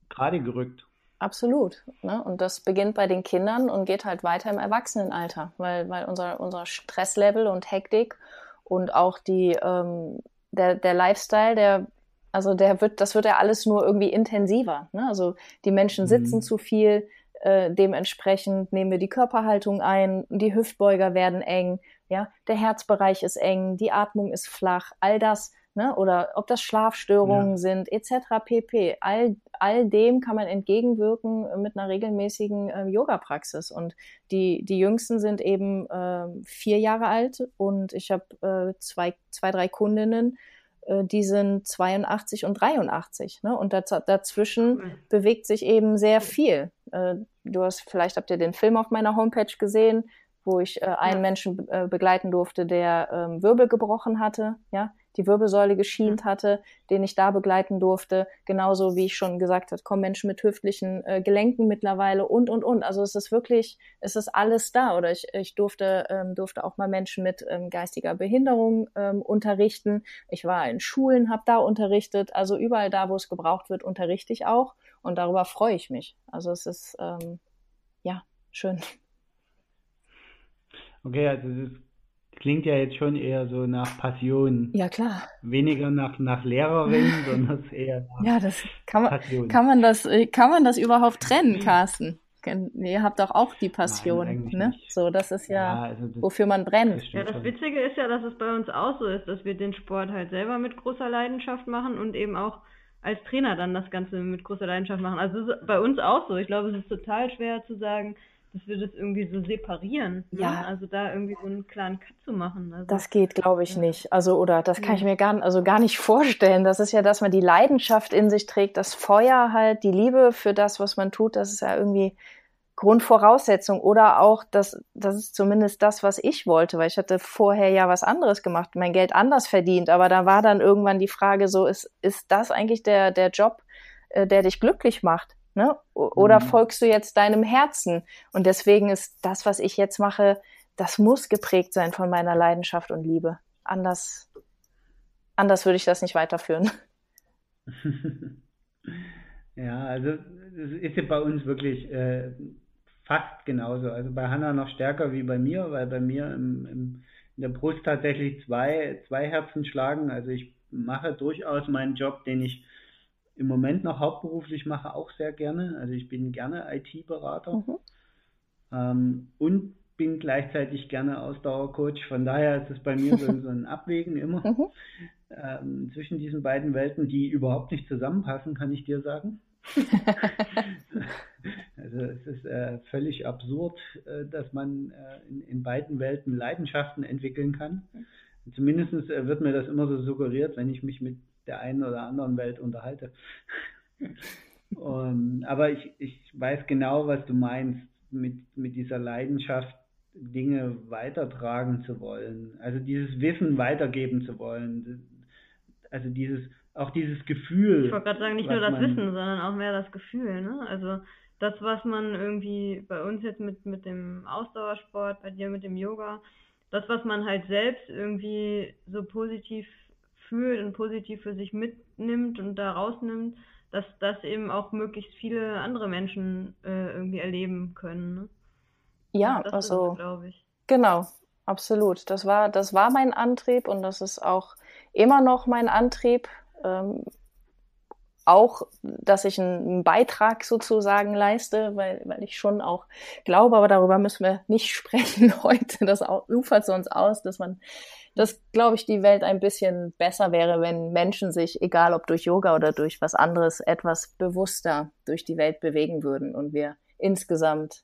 S3: gerade gerückt.
S2: Absolut. Ne? Und das beginnt bei den Kindern und geht halt weiter im Erwachsenenalter, weil, weil unser, unser Stresslevel und Hektik und auch die, ähm, der, der Lifestyle, der also der wird, das wird ja alles nur irgendwie intensiver. Ne? Also die Menschen sitzen mhm. zu viel, äh, dementsprechend nehmen wir die Körperhaltung ein, die Hüftbeuger werden eng, ja, der Herzbereich ist eng, die Atmung ist flach, all das, ne? Oder ob das Schlafstörungen ja. sind, etc. pp. All, all dem kann man entgegenwirken mit einer regelmäßigen äh, Yoga-Praxis. Und die, die Jüngsten sind eben äh, vier Jahre alt und ich habe äh, zwei, zwei, drei Kundinnen, äh, die sind 82 und 83. Ne? Und daz dazwischen bewegt sich eben sehr viel. Du hast, vielleicht habt ihr den Film auf meiner Homepage gesehen, wo ich äh, einen ja. Menschen äh, begleiten durfte, der ähm, Wirbel gebrochen hatte. Ja, die Wirbelsäule geschient hatte, den ich da begleiten durfte. Genauso wie ich schon gesagt habe, kommen Menschen mit hüftlichen äh, Gelenken mittlerweile und, und, und. Also es ist wirklich, es ist alles da. Oder ich, ich durfte, ähm, durfte auch mal Menschen mit ähm, geistiger Behinderung ähm, unterrichten. Ich war in Schulen, habe da unterrichtet. Also überall da, wo es gebraucht wird, unterrichte ich auch. Und darüber freue ich mich. Also es ist, ähm, ja, schön.
S3: Okay, also das klingt ja jetzt schon eher so nach Passion.
S2: Ja, klar.
S3: Weniger nach, nach Lehrerin, sondern eher nach
S2: Ja, das kann man, Passion. kann man das, kann man das überhaupt trennen, Carsten? Ihr habt doch auch die Passion, Nein, ne? Nicht. So, das ist ja, ja also das, wofür man brennt.
S1: Das ja, das Witzige ist ja, dass es bei uns auch so ist, dass wir den Sport halt selber mit großer Leidenschaft machen und eben auch als Trainer dann das Ganze mit großer Leidenschaft machen. Also bei uns auch so. Ich glaube, es ist total schwer zu sagen, dass wir das irgendwie so separieren. Ne? Ja. Ne? Also da irgendwie so einen klaren Cut zu machen. Also,
S2: das geht, glaube ich, ja. nicht. Also, oder das kann ich mir gar, also gar nicht vorstellen. Das ist ja, dass man die Leidenschaft in sich trägt, das Feuer halt, die Liebe für das, was man tut, das ist ja irgendwie Grundvoraussetzung. Oder auch, das, das ist zumindest das, was ich wollte, weil ich hatte vorher ja was anderes gemacht, mein Geld anders verdient. Aber da war dann irgendwann die Frage so, ist, ist das eigentlich der, der Job, äh, der dich glücklich macht? Ne? Oder mhm. folgst du jetzt deinem Herzen? Und deswegen ist das, was ich jetzt mache, das muss geprägt sein von meiner Leidenschaft und Liebe. Anders, anders würde ich das nicht weiterführen.
S3: ja, also es ist ja bei uns wirklich äh, fast genauso. Also bei Hanna noch stärker wie bei mir, weil bei mir im, im, in der Brust tatsächlich zwei, zwei Herzen schlagen. Also ich mache durchaus meinen Job, den ich im Moment noch hauptberuflich mache, auch sehr gerne. Also ich bin gerne IT-Berater mhm. ähm, und bin gleichzeitig gerne Ausdauercoach. Von daher ist es bei mir so, so ein Abwägen immer mhm. ähm, zwischen diesen beiden Welten, die überhaupt nicht zusammenpassen, kann ich dir sagen. also es ist äh, völlig absurd, äh, dass man äh, in, in, beiden Welten Leidenschaften entwickeln kann. Mhm. Zumindest äh, wird mir das immer so suggeriert, wenn ich mich mit der einen oder anderen Welt unterhalte. Und, aber ich, ich weiß genau, was du meinst mit, mit dieser Leidenschaft, Dinge weitertragen zu wollen. Also dieses Wissen weitergeben zu wollen. Also dieses, auch dieses Gefühl.
S1: Ich wollte gerade sagen, nicht nur das Wissen, sondern auch mehr das Gefühl. Ne? Also das, was man irgendwie bei uns jetzt mit, mit dem Ausdauersport, bei dir mit dem Yoga, das, was man halt selbst irgendwie so positiv fühlt und positiv für sich mitnimmt und da rausnimmt, dass das eben auch möglichst viele andere Menschen äh, irgendwie erleben können. Ne?
S2: Ja, also glaube ich. Genau, absolut. Das war, das war mein Antrieb und das ist auch immer noch mein Antrieb. Ähm, auch, dass ich einen Beitrag sozusagen leiste, weil, weil ich schon auch glaube, aber darüber müssen wir nicht sprechen heute. Das ufert uns aus, dass man dass, glaube ich, die Welt ein bisschen besser wäre, wenn Menschen sich, egal ob durch Yoga oder durch was anderes, etwas bewusster durch die Welt bewegen würden und wir insgesamt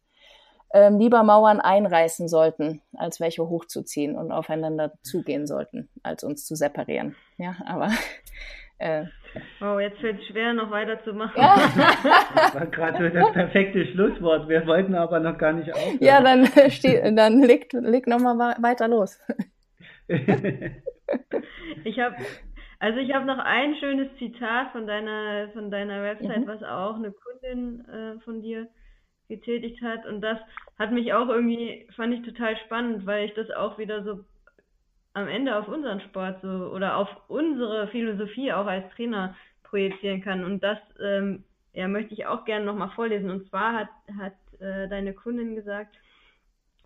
S2: ähm, lieber Mauern einreißen sollten, als welche hochzuziehen und aufeinander zugehen sollten, als uns zu separieren. Ja, aber
S1: äh, Oh, jetzt fällt es schwer, noch weiterzumachen.
S3: Ja. Das war gerade so das perfekte Schlusswort. Wir wollten aber noch gar nicht aufhören.
S2: Ja, dann, dann leg, leg nochmal weiter los.
S1: ich habe also ich habe noch ein schönes Zitat von deiner von deiner Website, mhm. was auch eine Kundin äh, von dir getätigt hat und das hat mich auch irgendwie fand ich total spannend, weil ich das auch wieder so am Ende auf unseren Sport so oder auf unsere Philosophie auch als Trainer projizieren kann. Und das ähm, ja möchte ich auch gerne noch mal vorlesen. Und zwar hat hat äh, deine Kundin gesagt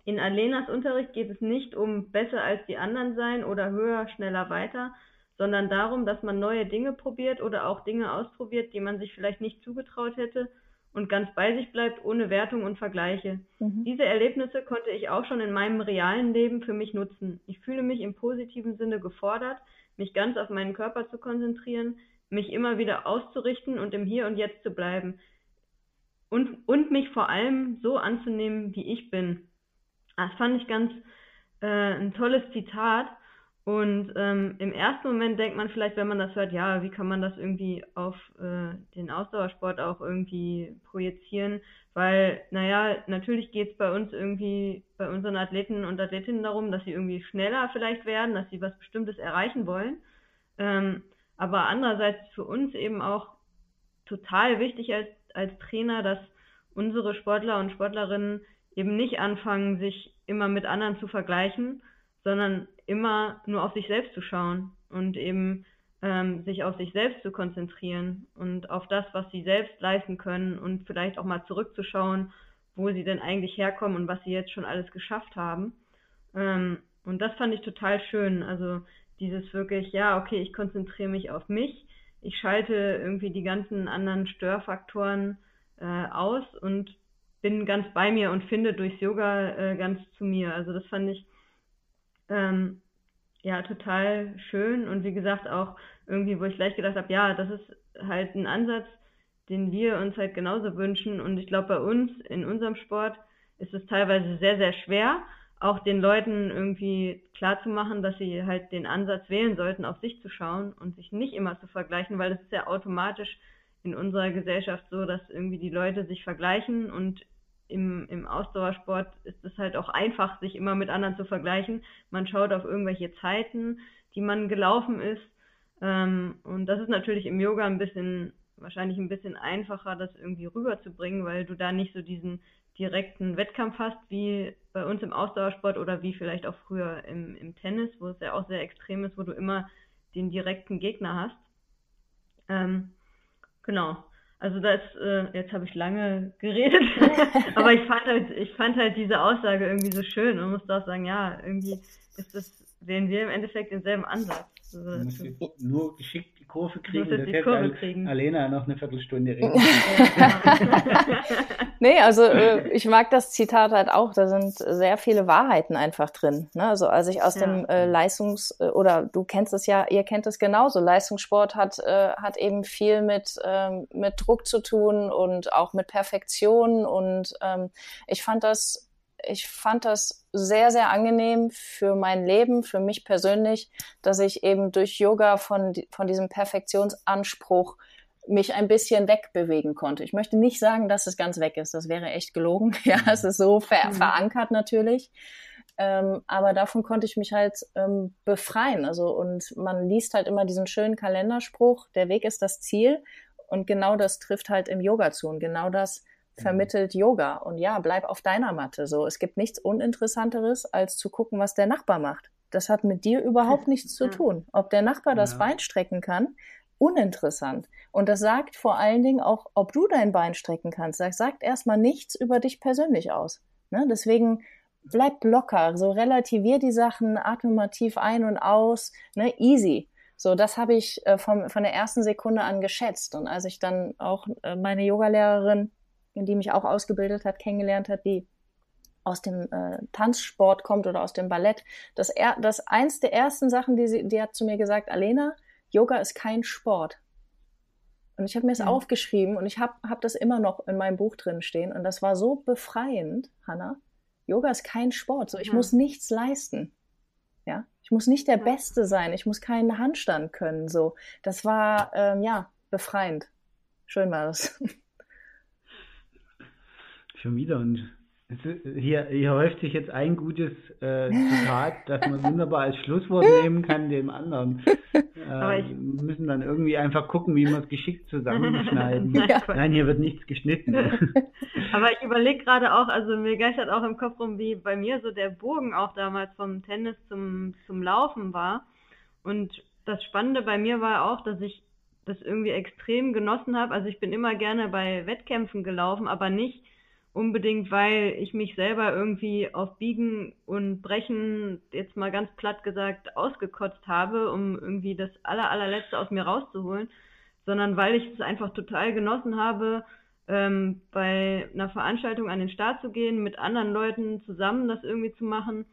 S1: in Alenas Unterricht geht es nicht um besser als die anderen sein oder höher, schneller, weiter, sondern darum, dass man neue Dinge probiert oder auch Dinge ausprobiert, die man sich vielleicht nicht zugetraut hätte und ganz bei sich bleibt, ohne Wertung und Vergleiche. Mhm. Diese Erlebnisse konnte ich auch schon in meinem realen Leben für mich nutzen. Ich fühle mich im positiven Sinne gefordert, mich ganz auf meinen Körper zu konzentrieren, mich immer wieder auszurichten und im Hier und Jetzt zu bleiben. Und, und mich vor allem so anzunehmen, wie ich bin. Das fand ich ganz äh, ein tolles Zitat. Und ähm, im ersten Moment denkt man vielleicht, wenn man das hört, ja, wie kann man das irgendwie auf äh, den Ausdauersport auch irgendwie projizieren? Weil, naja, natürlich geht es bei uns irgendwie, bei unseren Athleten und Athletinnen darum, dass sie irgendwie schneller vielleicht werden, dass sie was Bestimmtes erreichen wollen. Ähm, aber andererseits für uns eben auch total wichtig als, als Trainer, dass unsere Sportler und Sportlerinnen eben nicht anfangen, sich immer mit anderen zu vergleichen, sondern immer nur auf sich selbst zu schauen und eben ähm, sich auf sich selbst zu konzentrieren und auf das, was sie selbst leisten können und vielleicht auch mal zurückzuschauen, wo sie denn eigentlich herkommen und was sie jetzt schon alles geschafft haben. Ähm, und das fand ich total schön. Also dieses wirklich, ja, okay, ich konzentriere mich auf mich, ich schalte irgendwie die ganzen anderen Störfaktoren äh, aus und bin ganz bei mir und finde durchs Yoga äh, ganz zu mir. Also das fand ich ähm, ja total schön. Und wie gesagt auch irgendwie, wo ich gleich gedacht habe, ja, das ist halt ein Ansatz, den wir uns halt genauso wünschen. Und ich glaube bei uns in unserem Sport ist es teilweise sehr, sehr schwer, auch den Leuten irgendwie klar zu machen, dass sie halt den Ansatz wählen sollten, auf sich zu schauen und sich nicht immer zu vergleichen, weil das ist ja automatisch in unserer Gesellschaft so, dass irgendwie die Leute sich vergleichen und im, im Ausdauersport ist es halt auch einfach, sich immer mit anderen zu vergleichen. Man schaut auf irgendwelche Zeiten, die man gelaufen ist. Ähm, und das ist natürlich im Yoga ein bisschen, wahrscheinlich ein bisschen einfacher, das irgendwie rüberzubringen, weil du da nicht so diesen direkten Wettkampf hast, wie bei uns im Ausdauersport oder wie vielleicht auch früher im, im Tennis, wo es ja auch sehr extrem ist, wo du immer den direkten Gegner hast. Ähm, genau. Also das, äh, jetzt habe ich lange geredet, aber ich fand halt, ich fand halt diese Aussage irgendwie so schön und musste auch sagen, ja, irgendwie ist das, sehen wir im Endeffekt denselben Ansatz.
S3: Nur geschickt Kurve kriegen.
S1: Das die Kurve kriegen.
S3: Alena noch eine Viertelstunde reden.
S2: nee, also äh, ich mag das Zitat halt auch. Da sind sehr viele Wahrheiten einfach drin. Ne? Also als ich aus ja. dem äh, Leistungs- äh, oder du kennst es ja, ihr kennt es genauso. Leistungssport hat, äh, hat eben viel mit, ähm, mit Druck zu tun und auch mit Perfektion. Und ähm, ich fand das ich fand das sehr, sehr angenehm für mein Leben, für mich persönlich, dass ich eben durch Yoga von, von diesem Perfektionsanspruch mich ein bisschen wegbewegen konnte. Ich möchte nicht sagen, dass es ganz weg ist. Das wäre echt gelogen. Ja, es ist so ver mhm. verankert natürlich. Ähm, aber davon konnte ich mich halt ähm, befreien. Also, und man liest halt immer diesen schönen Kalenderspruch, der Weg ist das Ziel. Und genau das trifft halt im Yoga zu. Und genau das. Vermittelt Yoga. Und ja, bleib auf deiner Matte. So, es gibt nichts Uninteressanteres, als zu gucken, was der Nachbar macht. Das hat mit dir überhaupt nichts zu tun. Ob der Nachbar das ja. Bein strecken kann, uninteressant. Und das sagt vor allen Dingen auch, ob du dein Bein strecken kannst. Das sagt erstmal nichts über dich persönlich aus. Ne? Deswegen bleib locker, so relativier die Sachen, atme mal tief ein und aus, ne? easy. So, das habe ich äh, vom, von der ersten Sekunde an geschätzt. Und als ich dann auch äh, meine Yogalehrerin die mich auch ausgebildet hat, kennengelernt hat, die aus dem äh, Tanzsport kommt oder aus dem Ballett. Das, er, das eins der ersten Sachen, die sie, die hat zu mir gesagt, Alena, Yoga ist kein Sport. Und ich habe mir das ja. aufgeschrieben und ich habe hab das immer noch in meinem Buch drin stehen. Und das war so befreiend, Hanna. Yoga ist kein Sport. So, ich ja. muss nichts leisten. Ja, ich muss nicht der ja. Beste sein. Ich muss keinen Handstand können. So, das war ähm, ja befreiend. Schön war das.
S3: Schon wieder. Und hier, hier häuft sich jetzt ein gutes äh, Zitat, das man wunderbar als Schlusswort nehmen kann, dem anderen. Äh, wir müssen dann irgendwie einfach gucken, wie wir es geschickt zusammenschneiden. ja. Nein, hier wird nichts geschnitten.
S1: Aber ich überlege gerade auch, also mir geistert auch im Kopf rum, wie bei mir so der Bogen auch damals vom Tennis zum, zum Laufen war. Und das Spannende bei mir war auch, dass ich das irgendwie extrem genossen habe. Also ich bin immer gerne bei Wettkämpfen gelaufen, aber nicht unbedingt, weil ich mich selber irgendwie auf Biegen und Brechen, jetzt mal ganz platt gesagt, ausgekotzt habe, um irgendwie das aller, allerletzte aus mir rauszuholen, sondern weil ich es einfach total genossen habe, ähm, bei einer Veranstaltung an den Start zu gehen, mit anderen Leuten zusammen das irgendwie zu machen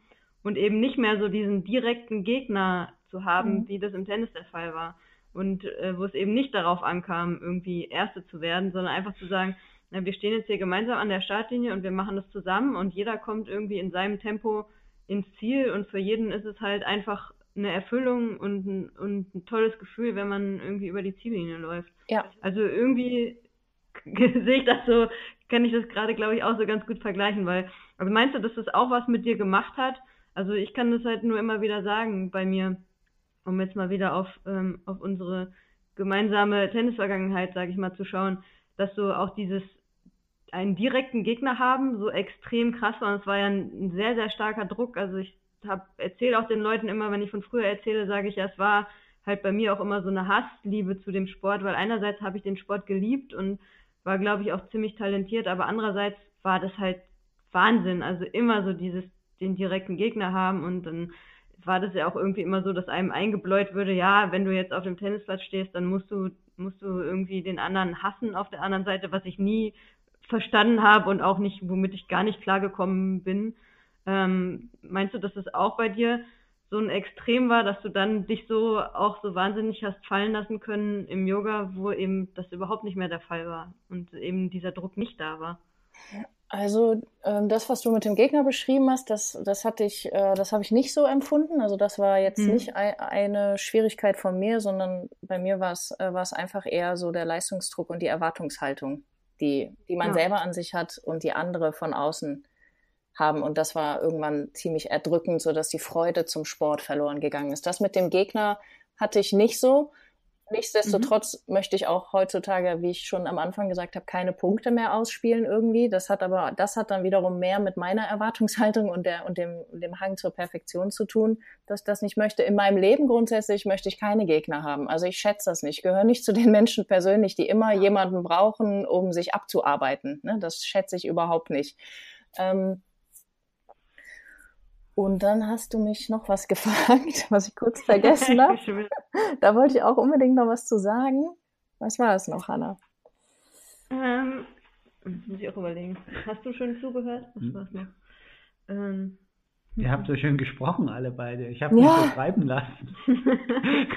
S1: und eben nicht mehr so diesen direkten Gegner zu haben, mhm. wie das im Tennis der Fall war. Und äh, wo es eben nicht darauf ankam, irgendwie Erste zu werden, sondern einfach zu sagen, wir stehen jetzt hier gemeinsam an der Startlinie und wir machen das zusammen und jeder kommt irgendwie in seinem Tempo ins Ziel und für jeden ist es halt einfach eine Erfüllung und ein, und ein tolles Gefühl, wenn man irgendwie über die Ziellinie läuft.
S2: Ja.
S1: Also irgendwie sehe ich das so, kann ich das gerade, glaube ich, auch so ganz gut vergleichen, weil, also meinst du, dass das auch was mit dir gemacht hat? Also ich kann das halt nur immer wieder sagen bei mir, um jetzt mal wieder auf, ähm, auf unsere gemeinsame Tennisvergangenheit, sage ich mal, zu schauen, dass so auch dieses einen direkten Gegner haben, so extrem krass war. Und es war ja ein, ein sehr, sehr starker Druck. Also ich habe erzähle auch den Leuten immer, wenn ich von früher erzähle, sage ich, ja, es war halt bei mir auch immer so eine Hassliebe zu dem Sport, weil einerseits habe ich den Sport geliebt und war, glaube ich, auch ziemlich talentiert, aber andererseits war das halt Wahnsinn. Also immer so dieses, den direkten Gegner haben und dann war das ja auch irgendwie immer so, dass einem eingebläut würde, ja, wenn du jetzt auf dem Tennisplatz stehst, dann musst du, musst du irgendwie den anderen hassen auf der anderen Seite, was ich nie verstanden habe und auch nicht, womit ich gar nicht klargekommen bin. Ähm, meinst du, dass es auch bei dir so ein Extrem war, dass du dann dich so auch so wahnsinnig hast fallen lassen können im Yoga, wo eben das überhaupt nicht mehr der Fall war und eben dieser Druck nicht da war?
S2: Also ähm, das, was du mit dem Gegner beschrieben hast, das, das hatte ich, äh, das habe ich nicht so empfunden. Also das war jetzt mhm. nicht ein, eine Schwierigkeit von mir, sondern bei mir war es äh, war es einfach eher so der Leistungsdruck und die Erwartungshaltung, die die man ja. selber an sich hat und die andere von außen haben. Und das war irgendwann ziemlich erdrückend, so dass die Freude zum Sport verloren gegangen ist. Das mit dem Gegner hatte ich nicht so. Nichtsdestotrotz mhm. möchte ich auch heutzutage, wie ich schon am Anfang gesagt habe, keine Punkte mehr ausspielen irgendwie. Das hat aber, das hat dann wiederum mehr mit meiner Erwartungshaltung und der und dem, dem Hang zur Perfektion zu tun, dass ich das nicht möchte. In meinem Leben grundsätzlich möchte ich keine Gegner haben. Also ich schätze das nicht. Ich gehöre nicht zu den Menschen persönlich, die immer jemanden brauchen, um sich abzuarbeiten. Ne? Das schätze ich überhaupt nicht. Ähm, und dann hast du mich noch was gefragt, was ich kurz vergessen habe. da wollte ich auch unbedingt noch was zu sagen. Was war es noch, Hanna?
S1: Ähm, muss ich auch überlegen. Hast du schon zugehört? Was hm. war es noch?
S3: Ähm, Ihr habt so schön gesprochen, alle beide. Ich habe mich ja. so schreiben lassen.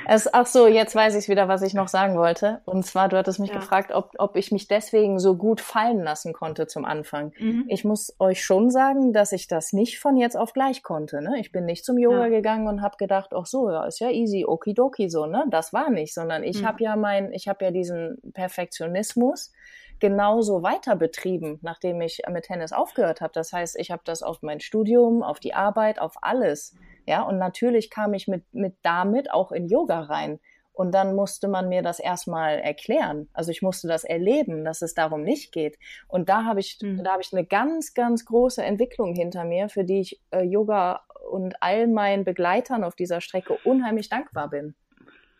S2: Es, ach so, jetzt weiß ich wieder, was ich noch sagen wollte. Und zwar, du hattest mich ja. gefragt, ob, ob ich mich deswegen so gut fallen lassen konnte zum Anfang. Mhm. Ich muss euch schon sagen, dass ich das nicht von jetzt auf gleich konnte. Ne? Ich bin nicht zum Yoga ja. gegangen und habe gedacht, ach so, ja, ist ja easy, okidoki so. Ne? Das war nicht, sondern ich mhm. habe ja mein, ich habe ja diesen Perfektionismus genauso weiter betrieben, nachdem ich mit Tennis aufgehört habe. Das heißt, ich habe das auf mein Studium, auf die Arbeit, auf alles. Ja, und natürlich kam ich mit, mit damit auch in Yoga rein. Und dann musste man mir das erstmal erklären. Also ich musste das erleben, dass es darum nicht geht. Und da habe ich, mhm. da habe ich eine ganz, ganz große Entwicklung hinter mir, für die ich äh, Yoga und all meinen Begleitern auf dieser Strecke unheimlich dankbar bin.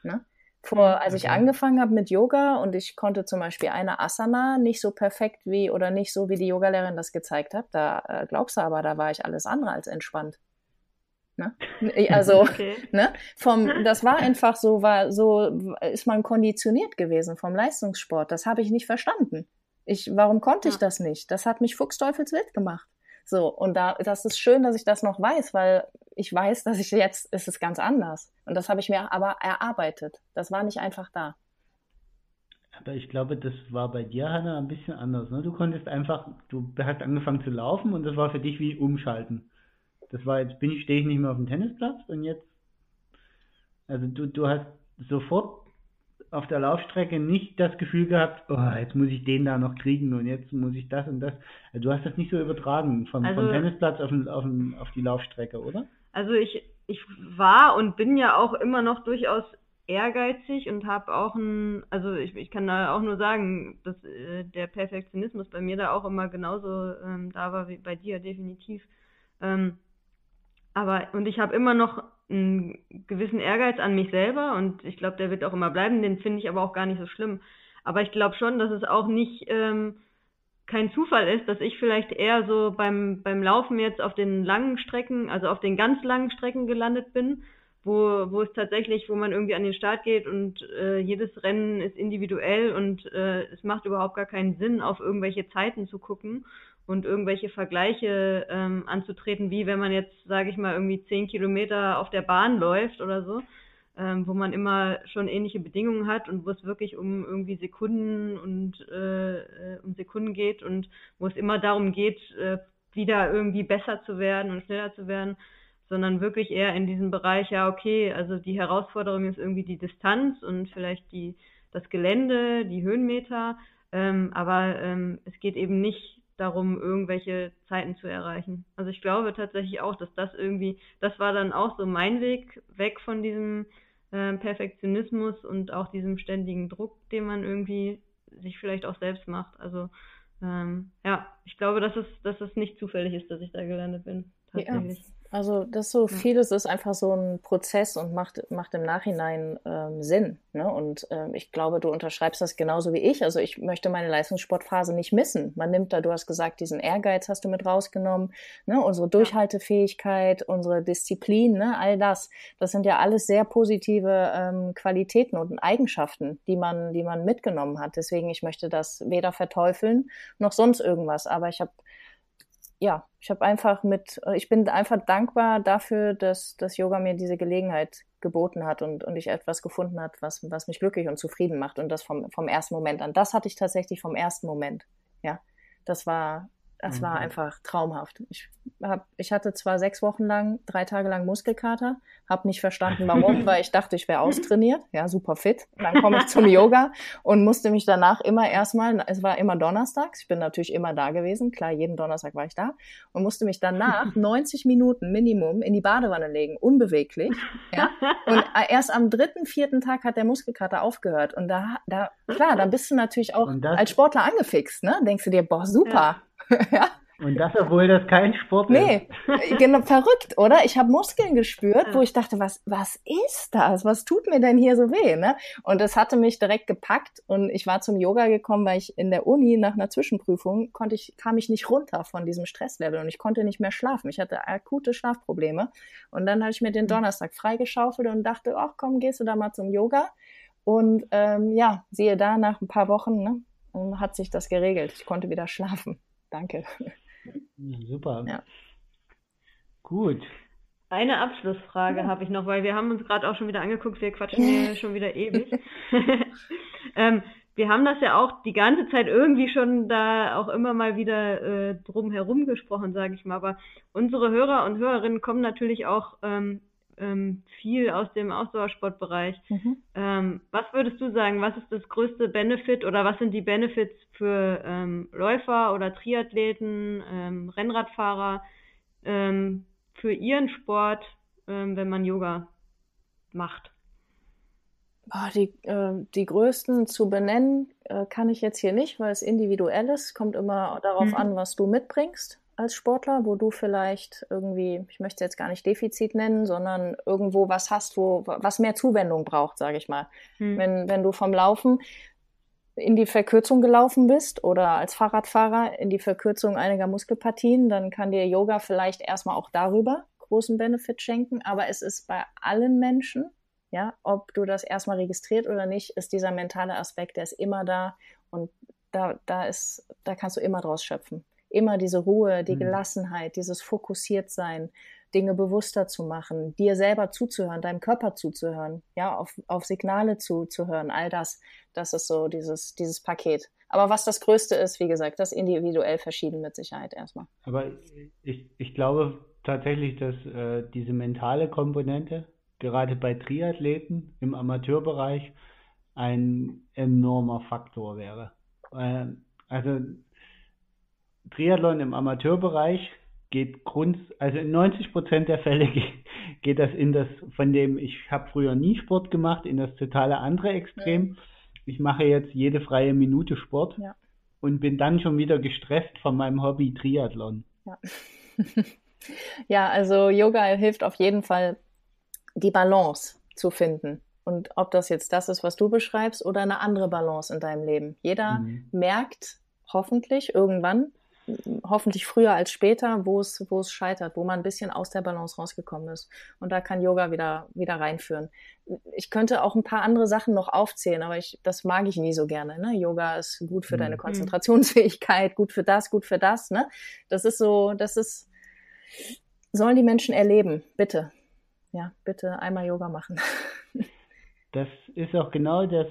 S2: Ne? Vor, als ich angefangen habe mit Yoga und ich konnte zum Beispiel eine Asana nicht so perfekt wie oder nicht so wie die Yogalehrerin das gezeigt hat, da äh, glaubst du aber, da war ich alles andere als entspannt. Ne? Also, okay. ne? Vom, das war einfach so, war so, ist man konditioniert gewesen vom Leistungssport. Das habe ich nicht verstanden. Ich, warum konnte ja. ich das nicht? Das hat mich fuchsteufelswild gemacht. So, und da, das ist schön, dass ich das noch weiß, weil ich weiß, dass ich jetzt, ist es ganz anders. Und das habe ich mir aber erarbeitet. Das war nicht einfach da.
S3: Aber ich glaube, das war bei dir, Hanna, ein bisschen anders. Ne? Du konntest einfach, du hast angefangen zu laufen und das war für dich wie umschalten. Das war jetzt, bin ich, stehe ich nicht mehr auf dem Tennisplatz und jetzt, also du, du hast sofort auf der Laufstrecke nicht das Gefühl gehabt, oh, jetzt muss ich den da noch kriegen und jetzt muss ich das und das. Also du hast das nicht so übertragen vom, also, vom Tennisplatz auf, auf, auf die Laufstrecke, oder?
S1: Also ich, ich war und bin ja auch immer noch durchaus ehrgeizig und habe auch ein, also ich, ich kann da auch nur sagen, dass äh, der Perfektionismus bei mir da auch immer genauso ähm, da war wie bei dir, definitiv. Ähm, aber, und ich habe immer noch einen gewissen Ehrgeiz an mich selber und ich glaube, der wird auch immer bleiben, den finde ich aber auch gar nicht so schlimm. Aber ich glaube schon, dass es auch nicht ähm, kein Zufall ist, dass ich vielleicht eher so beim, beim Laufen jetzt auf den langen Strecken, also auf den ganz langen Strecken gelandet bin, wo, wo es tatsächlich, wo man irgendwie an den Start geht und äh, jedes Rennen ist individuell und äh, es macht überhaupt gar keinen Sinn, auf irgendwelche Zeiten zu gucken und irgendwelche Vergleiche ähm, anzutreten, wie wenn man jetzt, sage ich mal, irgendwie zehn Kilometer auf der Bahn läuft oder so, ähm, wo man immer schon ähnliche Bedingungen hat und wo es wirklich um irgendwie Sekunden und äh, äh, um Sekunden geht und wo es immer darum geht, äh, wieder irgendwie besser zu werden und schneller zu werden, sondern wirklich eher in diesem Bereich, ja, okay, also die Herausforderung ist irgendwie die Distanz und vielleicht die das Gelände, die Höhenmeter, ähm, aber ähm, es geht eben nicht darum, irgendwelche Zeiten zu erreichen. Also ich glaube tatsächlich auch, dass das irgendwie, das war dann auch so mein Weg weg von diesem äh, Perfektionismus und auch diesem ständigen Druck, den man irgendwie sich vielleicht auch selbst macht. Also ähm, ja, ich glaube, dass es, dass es nicht zufällig ist, dass ich da gelandet bin. Tatsächlich.
S2: Ja. Also das so vieles ist einfach so ein Prozess und macht, macht im Nachhinein ähm, Sinn. Ne? Und ähm, ich glaube, du unterschreibst das genauso wie ich. Also ich möchte meine Leistungssportphase nicht missen. Man nimmt da, du hast gesagt, diesen Ehrgeiz hast du mit rausgenommen, ne? unsere Durchhaltefähigkeit, unsere Disziplin, ne? all das. Das sind ja alles sehr positive ähm, Qualitäten und Eigenschaften, die man, die man mitgenommen hat. Deswegen, ich möchte das weder verteufeln noch sonst irgendwas. Aber ich habe ja, ich habe einfach mit, ich bin einfach dankbar dafür, dass das Yoga mir diese Gelegenheit geboten hat und, und ich etwas gefunden hat, was, was mich glücklich und zufrieden macht und das vom, vom ersten Moment an. Das hatte ich tatsächlich vom ersten Moment. Ja, das war, das mhm. war einfach traumhaft. Ich, hab, ich hatte zwar sechs Wochen lang, drei Tage lang Muskelkater, habe nicht verstanden, warum, weil ich dachte, ich wäre austrainiert, ja, super fit. Dann komme ich zum Yoga und musste mich danach immer erstmal, es war immer donnerstags, ich bin natürlich immer da gewesen, klar, jeden Donnerstag war ich da und musste mich danach 90 Minuten Minimum in die Badewanne legen, unbeweglich, ja. Und erst am dritten, vierten Tag hat der Muskelkater aufgehört und da, da, klar, da bist du natürlich auch als Sportler angefixt, ne? Denkst du dir, boah, super.
S3: Ja. ja. Und das, obwohl das kein Sport
S2: nee, ist. Nee, genau, verrückt, oder? Ich habe Muskeln gespürt, wo ich dachte, was, was ist das? Was tut mir denn hier so weh? Ne? Und das hatte mich direkt gepackt und ich war zum Yoga gekommen, weil ich in der Uni nach einer Zwischenprüfung konnte ich, kam ich nicht runter von diesem Stresslevel und ich konnte nicht mehr schlafen. Ich hatte akute Schlafprobleme. Und dann habe ich mir den hm. Donnerstag freigeschaufelt und dachte, ach komm, gehst du da mal zum Yoga? Und ähm, ja, siehe da, nach ein paar Wochen ne, hat sich das geregelt. Ich konnte wieder schlafen. Danke.
S3: Super. Ja. Gut.
S1: Eine Abschlussfrage ja. habe ich noch, weil wir haben uns gerade auch schon wieder angeguckt, wir quatschen hier schon wieder ewig. ähm, wir haben das ja auch die ganze Zeit irgendwie schon da auch immer mal wieder äh, drum herum gesprochen, sage ich mal. Aber unsere Hörer und Hörerinnen kommen natürlich auch ähm, ähm, viel aus dem Ausdauersportbereich. Mhm. Ähm, was würdest du sagen, was ist das größte Benefit oder was sind die Benefits für ähm, Läufer oder Triathleten, ähm, Rennradfahrer ähm, für ihren Sport, ähm, wenn man Yoga macht?
S2: Oh, die, äh, die größten zu benennen äh, kann ich jetzt hier nicht, weil es individuell ist. Kommt immer darauf mhm. an, was du mitbringst als Sportler, wo du vielleicht irgendwie, ich möchte es jetzt gar nicht Defizit nennen, sondern irgendwo was hast, wo was mehr Zuwendung braucht, sage ich mal. Hm. Wenn, wenn du vom Laufen in die Verkürzung gelaufen bist oder als Fahrradfahrer in die Verkürzung einiger Muskelpartien, dann kann dir Yoga vielleicht erstmal auch darüber großen Benefit schenken, aber es ist bei allen Menschen, ja, ob du das erstmal registriert oder nicht, ist dieser mentale Aspekt, der ist immer da und da, da ist, da kannst du immer draus schöpfen immer diese Ruhe, die mhm. Gelassenheit, dieses Fokussiertsein, Dinge bewusster zu machen, dir selber zuzuhören, deinem Körper zuzuhören, ja, auf, auf Signale zuzuhören, all das, das ist so dieses, dieses Paket. Aber was das Größte ist, wie gesagt, das individuell verschieden mit Sicherheit erstmal.
S3: Aber ich, ich glaube tatsächlich, dass äh, diese mentale Komponente gerade bei Triathleten im Amateurbereich ein enormer Faktor wäre. Äh, also Triathlon im Amateurbereich geht grund, also in 90 Prozent der Fälle geht, das in das, von dem ich habe früher nie Sport gemacht, in das totale andere Extrem. Ja. Ich mache jetzt jede freie Minute Sport ja. und bin dann schon wieder gestresst von meinem Hobby Triathlon.
S2: Ja. ja, also Yoga hilft auf jeden Fall, die Balance zu finden. Und ob das jetzt das ist, was du beschreibst, oder eine andere Balance in deinem Leben. Jeder mhm. merkt hoffentlich irgendwann, hoffentlich früher als später, wo es, wo es scheitert, wo man ein bisschen aus der Balance rausgekommen ist. Und da kann Yoga wieder, wieder reinführen. Ich könnte auch ein paar andere Sachen noch aufzählen, aber ich, das mag ich nie so gerne. Ne? Yoga ist gut für mhm. deine Konzentrationsfähigkeit, gut für das, gut für das. Ne? Das ist so, das ist, sollen die Menschen erleben. Bitte. Ja, bitte einmal Yoga machen.
S3: Das ist auch genau das,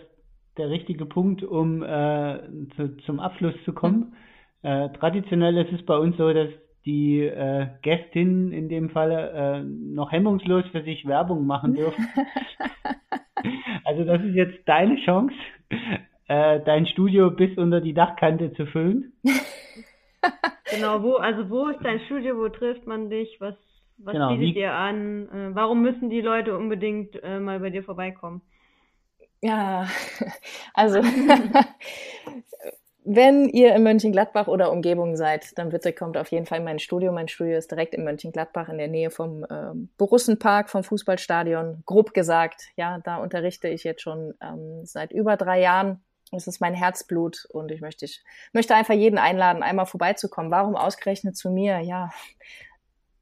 S3: der richtige Punkt, um äh, zu, zum Abschluss zu kommen. Mhm äh, traditionell ist es bei uns so, dass die äh, Gästinnen in dem Falle äh, noch hemmungslos für sich Werbung machen dürfen. also das ist jetzt deine Chance, äh, dein Studio bis unter die Dachkante zu füllen.
S1: genau, wo, also wo ist dein Studio, wo trifft man dich, was, Was
S3: Genau,
S1: bietet
S3: wie-
S1: dir an? Äh, warum müssen die Leute unbedingt äh, mal bei dir vorbeikommen?
S2: Ja, also wenn ihr in Mönchengladbach oder Umgebung seid, dann bitte kommt auf jeden Fall in mein Studio. Mein Studio ist direkt in Mönchengladbach in der Nähe vom ähm, Borussenpark, vom Fußballstadion. Grob gesagt, ja, da unterrichte ich jetzt schon ähm, seit über drei Jahren. Es ist mein Herzblut und ich möchte, ich möchte einfach jeden einladen, einmal vorbeizukommen. Warum ausgerechnet zu mir? Ja,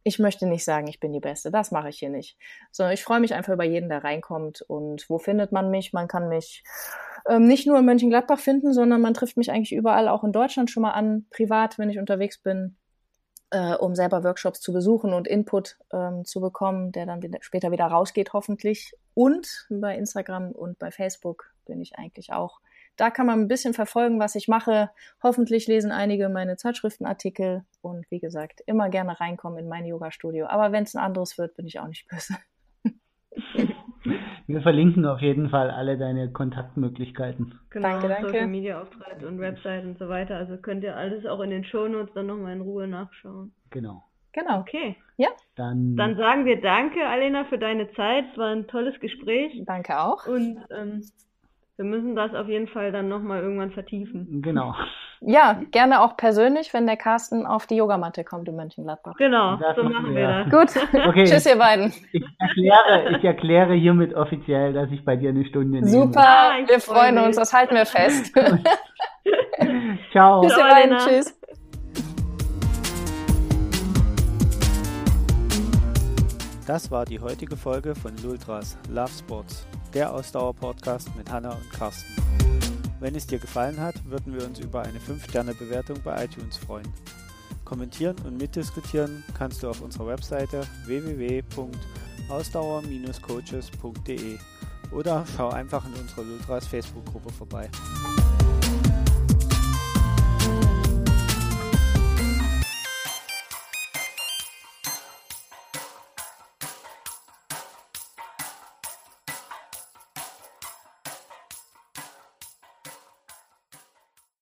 S2: ich möchte nicht sagen, ich bin die Beste. Das mache ich hier nicht. Sondern ich freue mich einfach über jeden, der reinkommt. Und wo findet man mich? Man kann mich ähm, nicht nur in Mönchengladbach finden, sondern man trifft mich eigentlich überall, auch in Deutschland schon mal an, privat, wenn ich unterwegs bin, äh, um selber Workshops zu besuchen und Input ähm, zu bekommen, der dann wieder, später wieder rausgeht, hoffentlich. Und bei Instagram und bei Facebook bin ich eigentlich auch. Da kann man ein bisschen verfolgen, was ich mache. Hoffentlich lesen einige meine Zeitschriftenartikel und wie gesagt, immer gerne reinkommen in mein Yoga-Studio. Aber wenn es ein anderes wird, bin ich auch nicht böse.
S3: Wir verlinken auf jeden Fall alle deine Kontaktmöglichkeiten.
S1: Genau,
S2: Danke, danke.
S1: Social Media Auftritt und Website und so weiter. Also könnt ihr alles auch in den Shownotes dann nochmal in Ruhe nachschauen.
S3: Genau.
S2: Genau.
S1: Okay,
S3: Dann,
S1: dann sagen wir danke, Alena, für deine Zeit. Es war ein tolles Gespräch
S2: Danke auch.
S1: und ähm, wir müssen das auf jeden Fall dann nochmal irgendwann vertiefen.
S3: genau.
S2: Ja, gerne auch persönlich, wenn der Carsten auf die Yogamatte kommt in Mönchengladbach.
S1: Genau,
S3: Das
S1: so
S3: machen wir.
S1: wir das.
S2: Gut,
S3: Okay.
S2: tschüss ihr beiden.
S3: Ich erkläre, ich erkläre hiermit offiziell, dass ich bei dir eine Stunde nehme.
S2: Super,
S1: Ah,
S2: wir
S1: freu
S2: freuen
S1: mich.
S2: uns, das halten wir fest.
S3: Ciao.
S2: tschüss ihr beiden,
S1: Elena.
S2: tschüss.
S4: Das war die heutige Folge von Lultras Love Sports, der Ausdauer-Podcast mit Hanna und Carsten. Wenn es dir gefallen hat, würden wir uns über eine 5-Sterne-Bewertung bei iTunes freuen. Kommentieren und mitdiskutieren kannst du auf unserer Webseite www.ausdauer-coaches.de oder schau einfach in unserer Lultras Facebook-Gruppe vorbei.